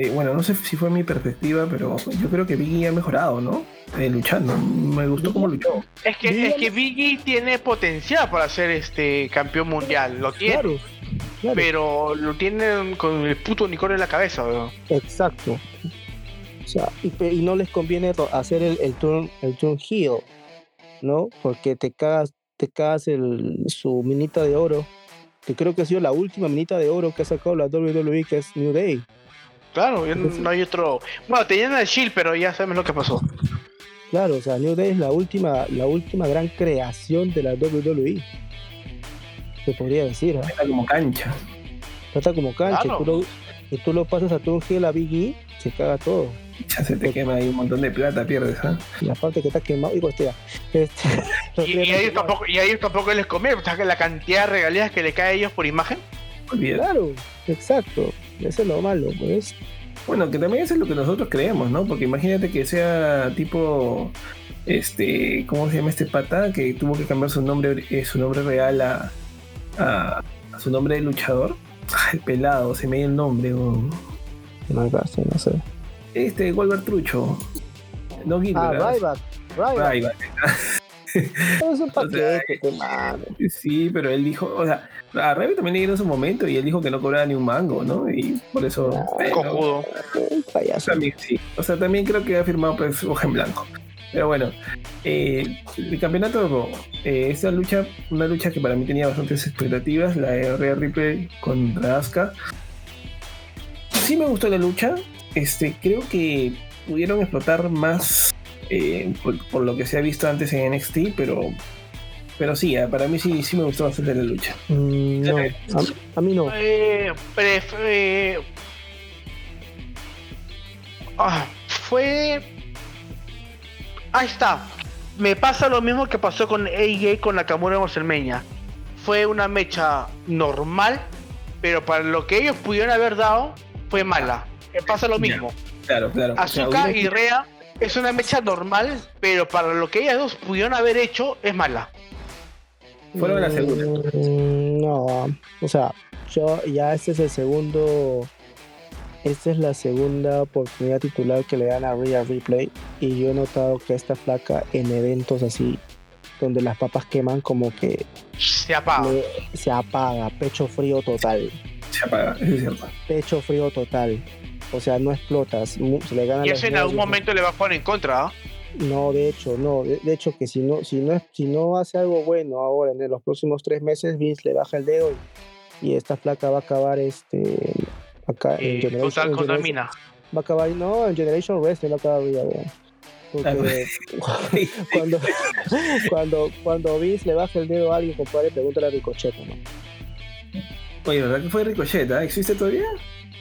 eh, bueno, no sé si fue mi perspectiva, pero yo creo que Biggie ha mejorado, ¿no? Eh, luchando. Me gustó cómo luchó. Es que, es que Biggie tiene potencial para ser este campeón mundial, lo tiene, Claro, claro, pero lo tienen con el puto unicornio en la cabeza, exacto. O sea, y, no les conviene hacer el, el turn, el turn heel, ¿no? Porque te cagas, te cagas el, su minita de oro, que creo que ha sido la última minita de oro que ha sacado la WWE, que es New Day. Claro, no hay otro. Bueno, tenían al Shield, pero ya sabemos lo que pasó. Claro, o sea, New Day es la última, la última gran creación de la WWE. Se podría decir, ¿ah? Está como cancha. Trata como cancha Claro. y, tú lo, y tú lo pasas a Turn heel a Big E, se caga todo. Ya se te quema ahí un montón de plata, pierdes, ¿ah? Y aparte que está quemado, digo, este, este, Y, y a ellos tampoco, y a ellos tampoco les conviene, ¿sabes que la cantidad de regalías que le cae a ellos por imagen? Olvídate. Claro, exacto. Eso es lo malo, pues. Bueno, que también eso es lo que nosotros creemos, ¿no? Porque imagínate que sea tipo este, ¿cómo se llama este pata? Que tuvo que cambiar su nombre, eh, su nombre real a, a, a su nombre de luchador. Ah, el pelado, se me dio el nombre. No, casi, no sé. Este, Wolver Trucho. No Ah, Gilbert. ¿verdad? Ryback. Ryback. Ryback. Es un paquete, que mano. Sí, pero él dijo, o sea, a Ryback también le dieron su momento y él dijo que no cobraba ni un mango, ¿no? Y por eso. Ah, Cojudo. Payaso. También, sí. O sea, también creo que ha firmado pues hoja en blanco. Pero bueno, eh, el campeonato de. Eh, esta lucha, una lucha que para mí tenía bastantes expectativas, la de Rhea Ripley contra Asuka. Sí me gustó la lucha. Este, creo que pudieron explotar más eh, por, por lo que se ha visto antes en NXT, pero, pero sí, eh, para mí sí, sí me gustó bastante la lucha. Mm, no, a, a mí no. Eh, pref- eh, ah, fue. Ahí está. Me pasa lo mismo que pasó con AJ con Nakamura en WrestleMania. Fue una mecha normal, pero para lo que ellos pudieron haber dado, fue mala. Me pasa lo mismo. Claro, claro. O sea, Azuka y Rea es una mecha normal, pero para lo que ellas dos pudieron haber hecho, es mala. Fueron la segunda. Mm, No, o sea, yo ya este es el segundo. Esta es la segunda oportunidad titular que le dan a Rhea Replay. Y yo he notado que esta flaca en eventos así, donde las papas queman, como que Se apaga. le- se apaga, pecho frío total. se apaga, eso es cierto. Pecho frío total. O sea, no explotas. Se le ganan Y eso en algún momento le va a jugar en contra. ¿ah? No, de hecho, no. De, de hecho, que si no, si no, si no hace algo bueno ahora en los próximos tres meses, Vince le baja el dedo y, y esta flaca va a acabar este acá en Eh, Generation, total en Generation- contamina. va a acabar, no, en Generation Wrestling va a acabar ya, weón. Porque cuando, cuando, cuando Vince le baja el dedo a alguien, compadre, pregúntale a Ricochet, ¿no? Oye, ¿verdad que fue Ricochet? ah? ¿Existe todavía?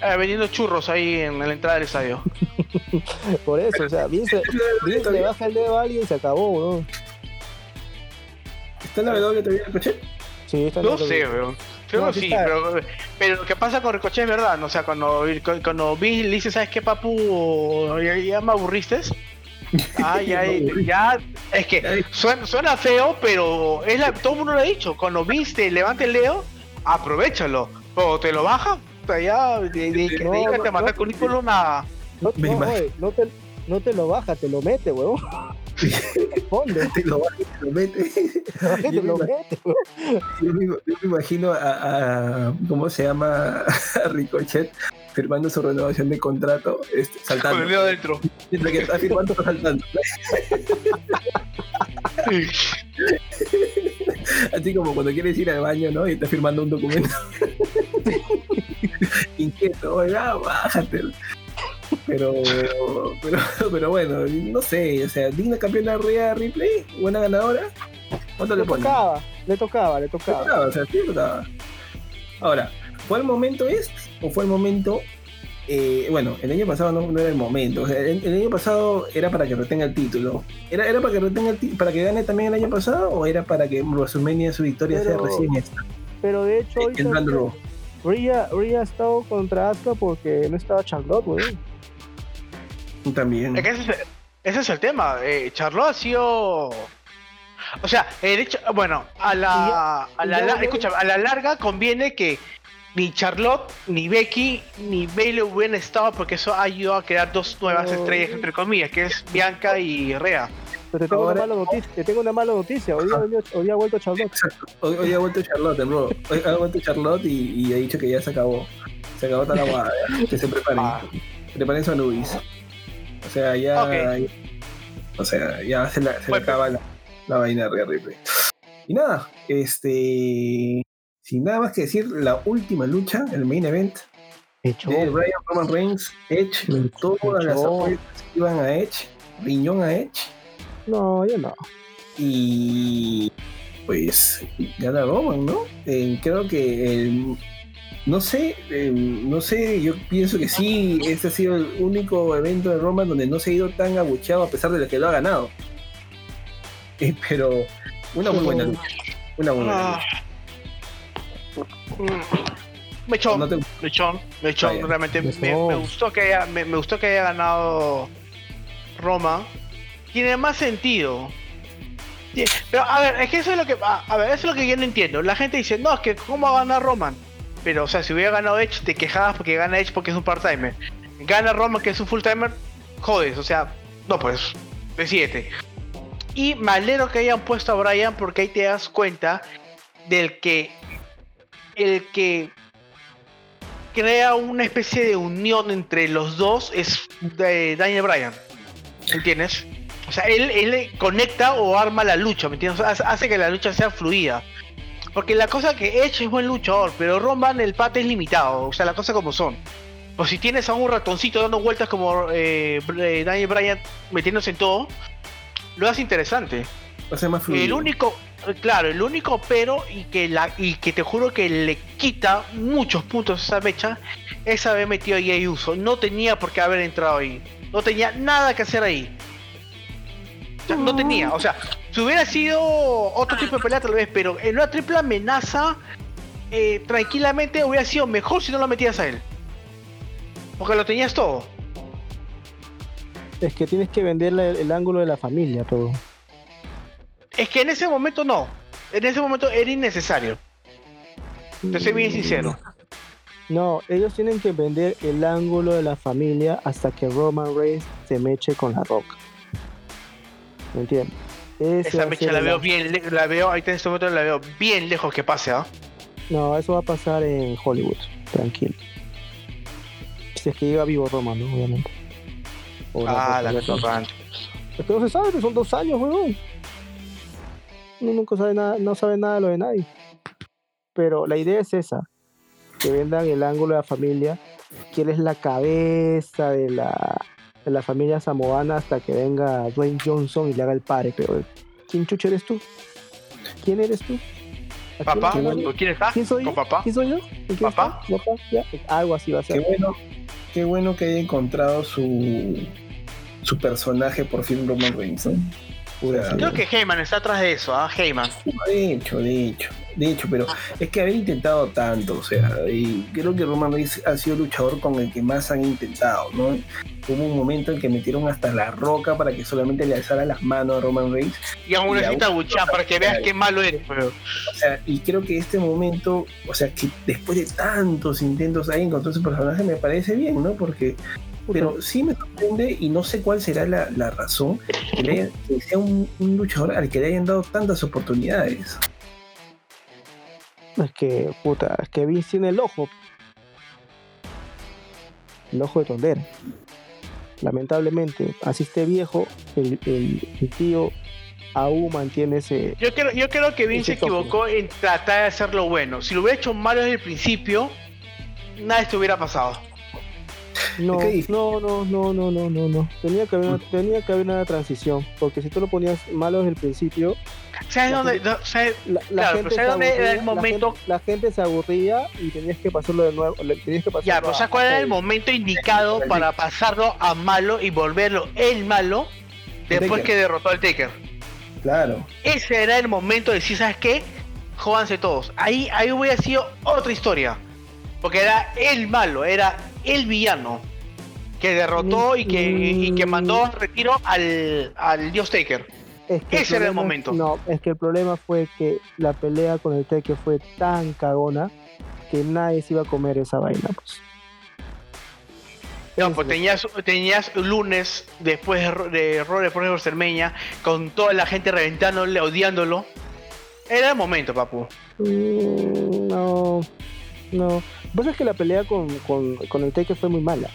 Eh, vendiendo churros ahí en la entrada del estadio. Por eso, o sea, Vince, Vince le baja el dedo a alguien y se acabó, weón. ¿Está en la W todavía Ricochet? Sí, está en No la sé, W. weón. Creo No, que sí sí, está. pero, pero lo que pasa con Ricochet es verdad, ¿no? O sea, cuando, cuando vi le dice, ¿sabes qué, papu? Ya, ya me aburriste. Ya, Me aburrí. ya, es que suena, suena feo, pero es la, todo el mundo lo ha dicho. Cuando viste, levante el dedo, aprovechalo. O te lo baja, ya, de, de, No, dedícate no, a mandar no. currículum a. No, Me no, te, no te lo baja, te lo mete, weón. Responde, Te lo, te lo mete. te Yo me lo imag- mete. Yo me, yo me imagino a, a- ¿Cómo se llama? A Ricochet firmando su renovación de contrato, este, Con el saltando. dedo adentro. Mientras que está firmando, está saltando. Así como cuando quieres ir al baño, ¿no? Y estás firmando un documento. Inquieto, oiga, bájate. Pero, pero, pero bueno, no sé, o sea, digna campeona Rhea Ripley, buena ganadora. ¿Cuánto le Le tocaba, le tocaba, le Le tocaba. tocaba, o sea, sí le tocaba. Ahora, ¿fue el momento este o fue el momento? eh, bueno, el año pasado no, no era el momento. O sea, el, el año pasado era para que retenga el título. ¿Era, era para que retenga el para que gane también el año pasado o era para que WrestleMania su victoria sea recién esta? Pero de hecho, hoy Rhea ha estado contra Asuka porque no estaba Charlotte, weón. También. Es que ese, es- ese es el tema. Eh, Charlotte ha sido. O sea, el hecho. Bueno, a la. A la, la- escúchame, a la larga conviene que ni Charlotte, ni Becky, ni Bailey hubieran estado porque eso ha ayudado a crear dos nuevas No. estrellas, entre comillas, que es Bianca y Rea. Pero te tengo Ahora- una mala noticia, te tengo una mala noticia. Hoy, día, vendió- hoy ha vuelto Charlotte. Hoy, hoy ha vuelto Charlotte, bro. Hoy ha vuelto Charlotte y, y ha dicho que ya se acabó. Se acabó toda la guada. Que se preparen. Ah. Preparen su Anubis. O sea, ya. O sea, ya se, la, se le Bueno. acaba la, la vaina de Ripley. Y nada, este. Sin nada más que decir, la última lucha, el main event Hecho. de Brian Roman Reigns, Edge, todas las apuestas iban a Edge, riñón a Edge. No, yo no. y pues gana Roman, ¿no? Eh, creo que el- no sé, eh, no sé, yo pienso que sí, este ha sido el único evento de Roman donde no se ha ido tan abucheado a pesar de lo que lo ha ganado. Eh, pero una muy buena lucha, una muy buena Ah. lucha. Mm. Me echó, No te- me echó, me echó. Vaya. Realmente me, gustó que haya, me, me gustó que haya ganado Roma. tiene más sentido. Pero a ver, es que eso es lo que. A, a ver, eso es lo que yo no entiendo. La gente dice, no, es que ¿cómo va a ganar Roman? Pero, o sea, si hubiera ganado Edge, te quejabas porque gana Edge porque es un part-timer. Gana Roman, que es un full-timer, jodes, o sea, no, pues, decídete. Y me que hayan puesto a Brian porque ahí te das cuenta del que. El que crea una especie de unión entre los dos es de Daniel Bryan. ¿Entiendes? O sea, él, él conecta o arma la lucha, ¿me entiendes? Hace que la lucha sea fluida. Porque la cosa que Edge es buen luchador, pero Roman el pate es limitado, o sea, las cosas como son. Pues si tienes a un ratoncito dando vueltas como eh, eh, Daniel Bryan metiéndose en todo, lo hace interesante. Va a ser más fluido. El único, claro, el único pero y que la y que te juro que le quita muchos puntos a esa mecha es haber metido a Jey Uso. No tenía por qué haber entrado ahí. No tenía nada que hacer ahí. O sea, no tenía, o sea, si hubiera sido otro tipo de pelea tal vez, pero en una triple amenaza eh, tranquilamente hubiera sido mejor si no lo metías a él. Porque lo tenías todo. Es que tienes que venderle el, el ángulo de la familia, todo. Es que en ese momento no. En ese momento era innecesario. Te soy bien sincero. No, ellos tienen que vender el ángulo de la familia hasta que Roman Reigns se meche con la roca. ¿Me entiendes? Ese Esa va a mecha ser la veo bien, la veo, ahorita en este momento la veo bien lejos que pase, ¿ah? No, eso va a pasar en Hollywood, tranquilo. Si es que llega vivo Roman, ¿no? Obviamente. O Ah, la torrante. Es que no se sabe, son dos años, weón. Uno nunca sabe nada, no sabe nada de lo de nadie. Pero la idea es esa, que vendan el ángulo de la familia, que él es la cabeza de la, de la familia samoana hasta que venga Dwayne Johnson y le haga el pare. Pero, ¿quién chucha eres tú? ¿Quién eres tú? ¿A quién- ¿Papá? quién ¿Con quién está? ¿Quién soy yo? ¿Con papá? ¿Quién soy yo? ¿En quién ¿Papá? está? ¿Papá? Ya, Algo así va a Qué ser. bueno, qué bueno que haya encontrado su, su personaje por fin Roman Reigns, Creo que Heyman está atrás de eso, ¿ah? Heyman. De hecho, de hecho, pero es que haber intentado tanto, o sea, y creo que Roman Reigns ha sido el luchador con el que más han intentado, ¿no? Hubo un momento en que metieron hasta la roca para que solamente le alzara las manos a Roman Reigns, Y aún Y necesita buchar para que veas qué malo eres, pero. o sea, y creo que este momento, o sea, que después de tantos intentos ahí encontró ese personaje me parece bien, ¿no? Porque, pero sí me sorprende y no sé cuál será la, la razón que, le haya- que sea un, un luchador al que le hayan dado tantas oportunidades. Es que, puta, es que Vince tiene el ojo. El ojo de tondera. Lamentablemente, así esté viejo, el, el- el tío aún mantiene ese. Yo creo, yo creo que Vince se toque. equivocó en tratar de hacerlo bueno. Si lo hubiera hecho malo desde el principio, nada de esto hubiera pasado. No, no, no, no, no, no, no, no. Tenía que haber una, tenía que haber una transición. Porque si tú lo ponías malo desde el principio, ¿Sabes La dónde? no, ¿sabes? la, la Claro, gente pero se ¿sabes dónde era el momento? gente- La gente, se aburría y tenías que pasarlo de nuevo. le- Tenías que pasarlo Ya, pero ¿sabes cuál era el momento indicado para pasarlo a malo y volverlo el malo después que derrotó al Taker? Claro. Ese era el momento de decir, ¿sabes qué? Jódanse todos. Ahí, ahí hubiera sido otra historia. Porque era el malo, era el villano. Que derrotó y que, y que mandó a retiro al, al Dios Taker. Es que Ese era el momento. No, es que el problema fue que la pelea con el Teke fue tan cagona que nadie se iba a comer esa vaina. Pues. No, pues tenías, tenías lunes después de, Ro- de Raw después de WrestleMania con toda la gente reventándole, odiándolo. Era el momento, papu. Mm, no, no. Lo que pasa es que la pelea con, con, con el Teke fue muy mala.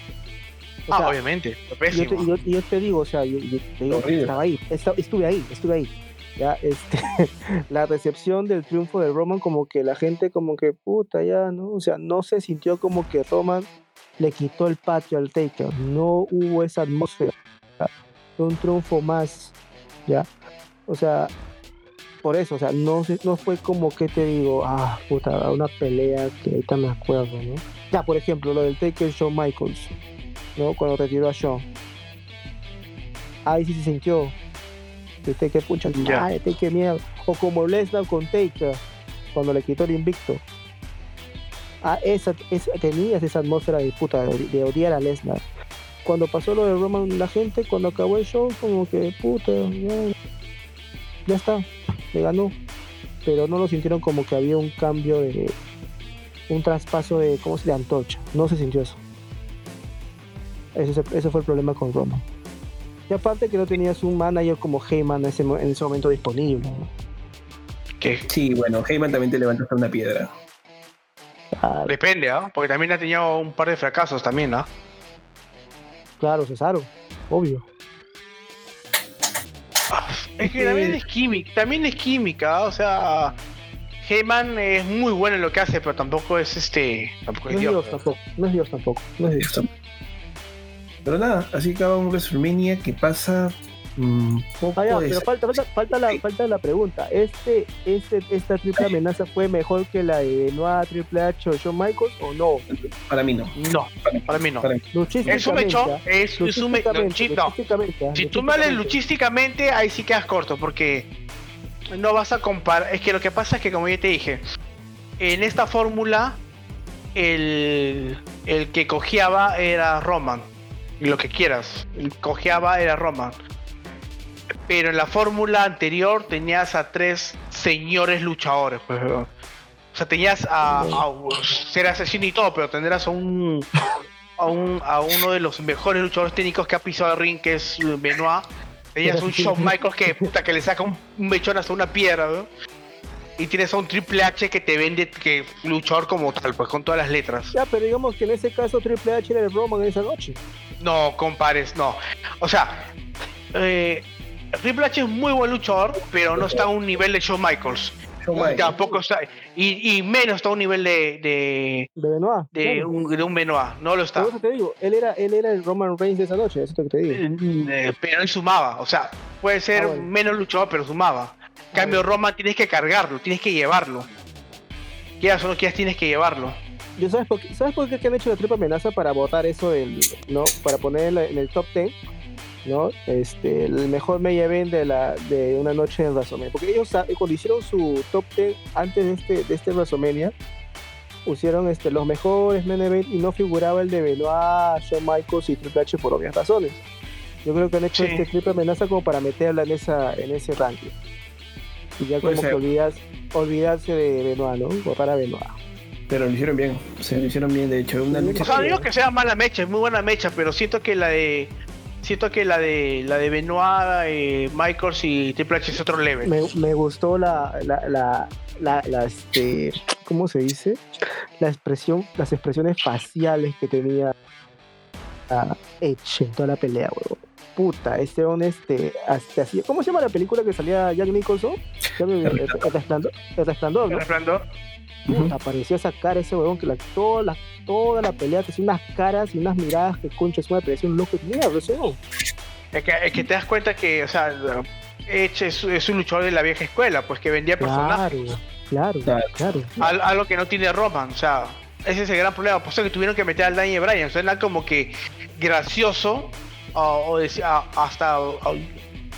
O ah, sea, obviamente. yo te, yo, yo te digo, o sea, yo, yo te digo, Horrible. estaba ahí, estuve ahí, estuve ahí. Ya, este, la recepción del triunfo de Roman, como que la gente, como que puta, ya, ¿no? O sea, no se sintió como que Roman le quitó el patio al Taker, no hubo esa atmósfera. Fue un triunfo más, ¿ya? O sea, por eso, o sea, no, no fue como que te digo, ah, puta, una pelea que ahorita me acuerdo, ¿no? Ya, por ejemplo, lo del Taker Shawn Michaels, ¿no? Cuando retiró a Shawn. Ahí sí se sintió. El Taker, pucha, Ya. ay, Taker mierda. O como Lesnar con Taker, cuando le quitó el invicto. Ah, esa, esa- tenías esa atmósfera de puta, de, de odiar a Lesnar. cuando pasó lo de Roman, la gente, cuando acabó el show, como que, puta, ya, ya está, le ganó. Pero no lo sintieron como que había un cambio de. un traspaso de. ¿cómo se llama? antorcha. No se sintió eso. Ese, ese fue el problema con Roman. Y aparte que no tenías un manager como Heyman en ese, en ese momento disponible. ¿no? Que Sí, bueno, Heyman también te levanta hasta una piedra. Claro, depende, ¿ah? Porque también ha tenido un par de fracasos también, ¿ah? claro, Cesaro, obvio. Es que también es química, también es química, o sea, Heyman es muy bueno en lo que hace, pero tampoco es este, tampoco No es es Dios. Dios tampoco, no es Dios tampoco. No es Dios. Pero nada, así acaba un WrestleMania que pasa mm, poco Ah, ya, de- pero falta, falta, falta, la, falta la pregunta. Este, este, ¿Esta triple amenaza fue mejor que la de Noah Triple H o Shawn Michaels o no? Para mí no. No, para mí no. Para mí. Es un mechón, es, es un me- no, Luchísticamente, chi- no. luchísticamente, ah, Si tú me hables luchísticamente. luchísticamente, ahí sí quedas corto, porque no vas a comparar. Es que lo que pasa es que, como ya te dije, en esta fórmula, el, el que cojeaba era Roman. Y lo que quieras, el cojeaba era Roman. Pero en la fórmula anterior tenías a tres señores luchadores. Pues, o sea, tenías a, a ser asesino y todo, pero tendrás a un, a un a uno de los mejores luchadores técnicos que ha pisado el ring, que es Benoit. Tenías un Shawn Michaels que puta que le saca un, un mechón hasta una piedra, ¿no? Y tienes a un Triple H que te vende que luchador como tal, pues con todas las letras. Ya, pero digamos que en ese caso Triple H era el Roman en esa noche. No compares, no. O sea, eh, Triple H es muy buen luchador, pero no está a un nivel de Shawn Michaels. Shawn Michaels. Tampoco está, y, y menos está a un nivel de, de, De Benoit. de claro. un, de un Benoit. No lo está. Eso te digo, él era, él era el Roman Reigns de esa noche, eso es lo que te digo. Eh, pero él sumaba, o sea, puede ser Ah, bueno. menos luchador, pero sumaba. En cambio, bueno. Roma tienes que cargarlo, tienes que llevarlo. Quieras o no quieras, tienes que llevarlo. Yo sabes por qué, ¿sabes por qué que han hecho la triple amenaza para votar eso del, ¿no? Para ponerla en el top 10, ¿no? Este, el mejor main event de la de una noche en WrestleMania. Porque ellos sa- cuando hicieron su top 10 antes de este de este WrestleMania pusieron este los mejores main event y no figuraba el de Benoit, Shawn Michaels y Triple H por obvias razones. Yo creo que han hecho Sí. este triple amenaza como para meterla en esa en ese ranking. Y ya como que olvidas, olvidarse de Benoit, ¿no? Votar a Benoit. Pero lo hicieron bien. O sea, lo hicieron bien, de hecho. Una Sí, lucha O sea, no digo que sea mala mecha, es muy buena mecha, pero siento que la de. Siento que la de la de Benoit, eh, Michaels y Triple H es otro level. me, me gustó la, la, la, la, la, este, ¿cómo se dice? La expresión, las expresiones faciales que tenía a Edge en toda la pelea, huevón. Puta, este on este, así, ¿cómo se llama la película que salía Jack Nicholson? El, el, el resplandor, el resplandor, ¿no? El resplandor. Puta, parecía esa cara ese huevón que la, toda, la, toda la pelea te hacía unas caras y unas miradas que concha es una parecía un loco de mierda, ese huevón. Es que, es que te das cuenta que, o sea, Edge es, es un luchador de la vieja escuela, pues que vendía personajes. Claro, claro, Claro. claro. Al- algo que no tiene Roman, o sea, ese es el gran problema. Por eso que tuvieron que meter al Daniel Bryan. Suena como que gracioso, o, o decía, hasta o- o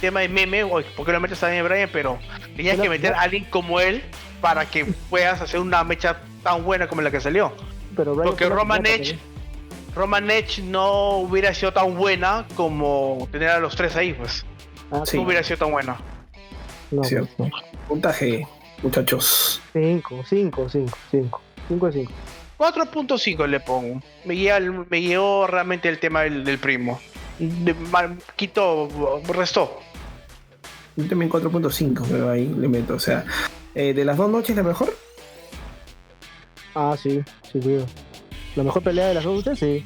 tema de meme, o por qué lo metes a Daniel Bryan, pero tenías que meter a alguien como él para que puedas hacer una mecha tan buena como la que salió. Pero Porque Roman Edge. Roman Edge no hubiera sido tan buena como tener a los tres ahí, pues. Ah, Sí. No hubiera sido tan buena. No, Cierto. pues, no. Puntaje, muchachos. 5, 5, 5, 5. 5 de 5. 4.5 le pongo. Me guía me guió realmente el tema del, del primo. De- ma- quitó, restó. Yo también 4.5, pero ahí le meto. O sea, eh, de las dos noches, la mejor. Ah, sí, sí, cuido. La mejor pelea de las dos, ¿usted? Sí.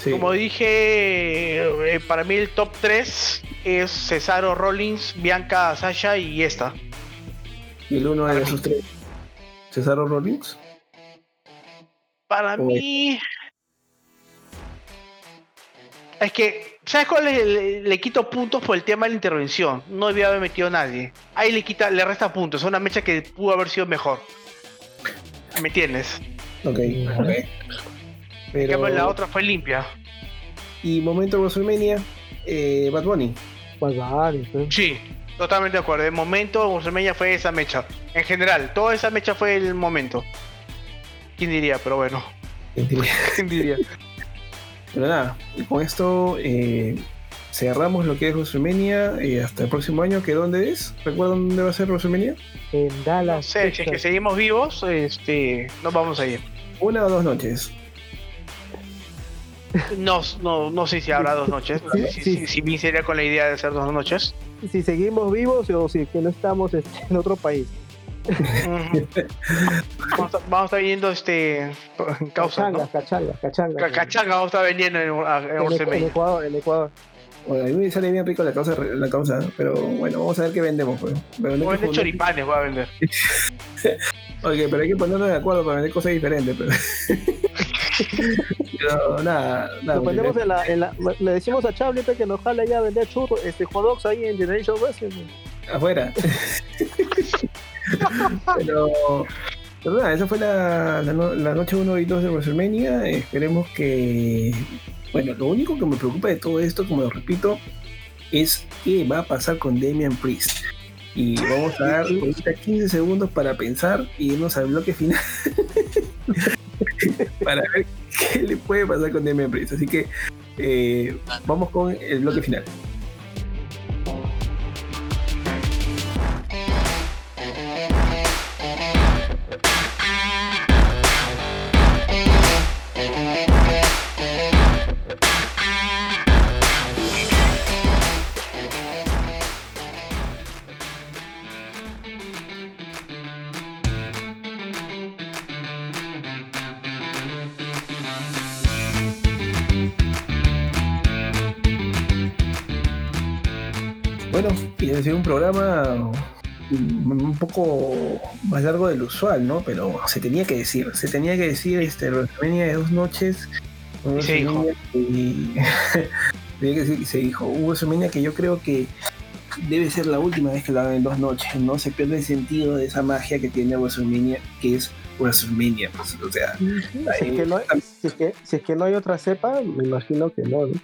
Sí. Como dije, eh, para mí el top 3 es Cesaro Rollins, Bianca Sasha y esta. Y el uno de Para esos tres. Cesaro Rollins. Para Uy. mí. Es que, ¿sabes cuál? Le, le quito puntos por el tema de la intervención. No debía haber metido a nadie. Ahí le quita, le resta puntos. Es una mecha que pudo haber sido mejor. ¿Me entiendes? Ok, ok. Pero, cambio, la otra fue limpia. Y momento WrestleMania, eh, Bad Bunny. Pues pues. Sí, totalmente de acuerdo. De momento, WrestleMania fue esa mecha. En general, toda esa mecha fue el momento. ¿Quién diría? Pero bueno, ¿quién diría? Pero nada, con esto eh, cerramos lo que es WrestleMania y hasta el próximo año, que dónde es? ¿Recuerdan dónde va a ser WrestleMania? En No Dallas. sé, si es que seguimos vivos, este, nos vamos a ir. Una o dos noches. No, no, no sé si habrá dos noches. Sí, Si, sí. si, si iría con la idea de hacer dos noches. Si seguimos vivos o si que no estamos en otro país. Vamos, a, vamos a estar viendo este causa, Cachanga, ¿no? cachanga, cachanga. Cachanga vamos a estar vendiendo en, en, En. Ecuador, en Ecuador. Bueno, a mí me sale bien rico la causa, la causa, pero bueno, vamos a ver qué vendemos. Pues. Pero no vender choripanes voy a vender. Ok, pero hay que ponernos de acuerdo para vender cosas diferentes. Pero, pero nada, nada. Ponemos en la, en la- le decimos a Charlie pe, que nos jale ya a vender churros, este hot dogs ahí en Generation Wrestling. afuera. pero, pero nada, esa fue la, la, no- la noche 1 y 2 de WrestleMania. Esperemos que. Bueno, lo único que me preocupa de todo esto, como lo repito, es qué va a pasar con Damian Priest. Y vamos a dar ahorita 15 segundos para pensar y irnos al bloque final. para ver qué le puede pasar con Damian Priest. Así que eh, vamos con el bloque final. Ha sido un programa un poco más largo del usual, ¿no? Pero se tenía que decir, se tenía que decir este WrestleMania de dos noches. se dijo. Y se dijo, WrestleMania que yo creo que debe ser la última vez que lo hagan en dos noches, ¿no? Se pierde el sentido de esa magia que tiene WrestleMania, que es WrestleMania, pues, o sea, Si es, que no, hay- si, es que, si es que no hay otra cepa, me imagino que no. ¿no?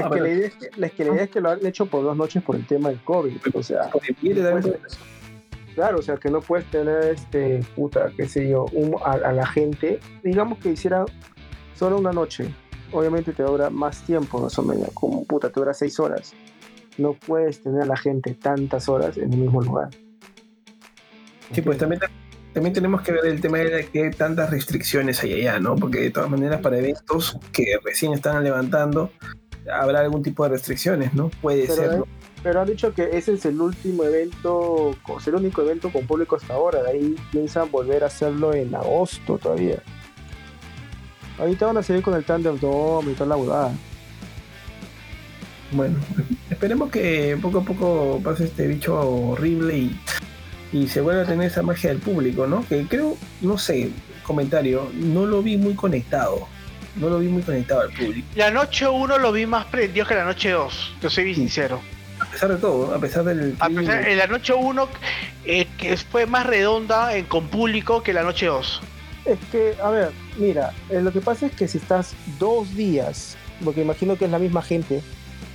Es, que la idea es que, es que la idea es que lo han hecho por dos noches por el tema del COVID. O sea, también- claro, o sea, que no puedes tener, este, puta, qué sé yo, un- a, a la gente, digamos que hiciera solo una noche. Obviamente te dura más tiempo, más o menos, como puta, te dura seis horas. No puedes tener a la gente tantas horas en el mismo lugar. Sí, pues también, también tenemos que ver el tema de que tantas restricciones hay allá, ¿no? Porque de todas maneras para eventos que recién están levantando, habrá algún tipo de restricciones, ¿no? Puede Pero, ser, eh, ¿no? pero han dicho que ese es el último evento, sea, el único evento con público hasta ahora. De ahí piensan volver a hacerlo en agosto todavía. Ahorita van a seguir con el Tandem Dome y toda la huevada. Bueno, esperemos que poco a poco pase este bicho horrible y, y se vuelva a tener esa magia del público, ¿no? Que creo, no sé, comentario, no lo vi muy conectado. No lo vi muy conectado al público. La noche 1 lo vi más prendido que la noche 2, te soy bien sincero. A pesar de todo, a pesar del... A pesar, en la noche 1 eh, que fue más redonda en, con público que la noche 2. Es que, a ver, mira, eh, lo que pasa es que si estás dos días, porque imagino que es la misma gente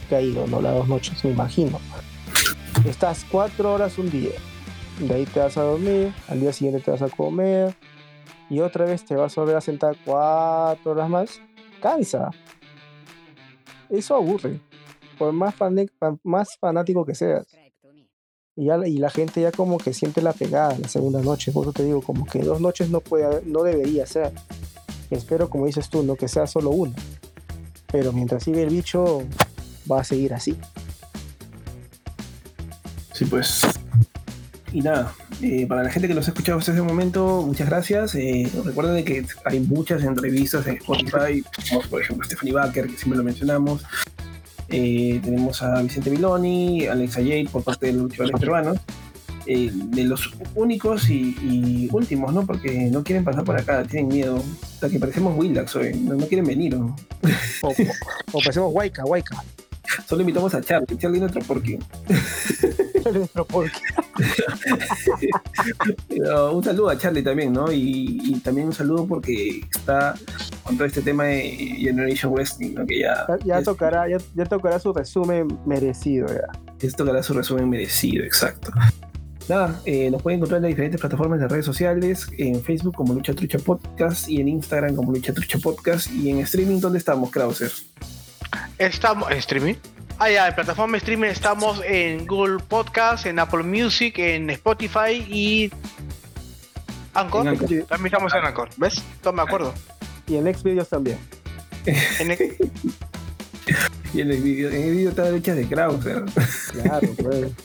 que ha ido, ¿no? Las dos noches, me imagino. Estás cuatro horas un día, de ahí te vas a dormir, al día siguiente te vas a comer, y otra vez te vas a volver a sentar cuatro horas más, cansa. Eso aburre, por más, fan- más fanático que seas. Y, la- gente ya como que siente la pegada la segunda noche. Por eso te digo, como que dos noches no puede no debería ser. Espero, como dices tú, no que sea solo una. Pero mientras sigue el bicho, va a seguir así. Sí, pues. Y nada, eh, para la gente que nos ha escuchado hasta ese momento, muchas gracias. Eh, recuerden de que hay muchas entrevistas en Spotify, como por ejemplo Stephanie Baker, que siempre lo mencionamos. Eh, tenemos a Vicente Viloni, Alexa Jade por parte de los luchadores peruanos. De los únicos y, últimos, ¿no? Porque no quieren pasar por acá, tienen miedo. Sea, que parecemos Willax hoy, no, no quieren venir. ¿no? O, o, pasemos Waika, Waika. Solo invitamos a Charlie, Charlie nuestro porque. Pero ¿por qué? Pero un saludo a Charlie también, ¿no? Y, y también un saludo porque está con todo este tema de Generation Wrestling, ¿no? Que ya, Ya, ya ya- tocará, ya, ya tocará su resumen merecido. Ya. esto tocará su resumen merecido, exacto. nada, eh, nos pueden encontrar en las diferentes plataformas de redes sociales, en Facebook como Lucha Trucha Podcast y en Instagram como Lucha Trucha Podcast y en streaming, ¿dónde estamos, Krauser? Estamos en streaming. Ah, ya, en plataforma de streaming estamos en Google Podcast, en Apple Music, en Spotify y Anchor. Anchor. También estamos en Anchor, ¿ves? No me acuerdo. Y en Xvideos también. En el- Y en el video, en el video está la leche de Krauser. Claro, pues.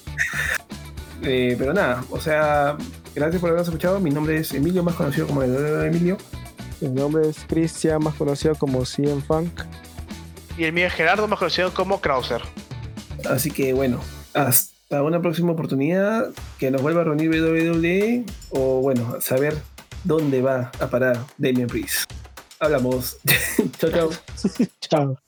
Eh, pero nada, o sea, gracias por habernos escuchado. Mi nombre es Emilio, más conocido como el de Emilio. Mi nombre es Cristian, más conocido como CM Funk. Y el mío es Gerardo, más conocido como Krauser. Así que bueno, hasta una próxima oportunidad que nos vuelva a reunir WWE o bueno, saber dónde va a parar Damian Priest. Hablamos. chao, chao. Chao.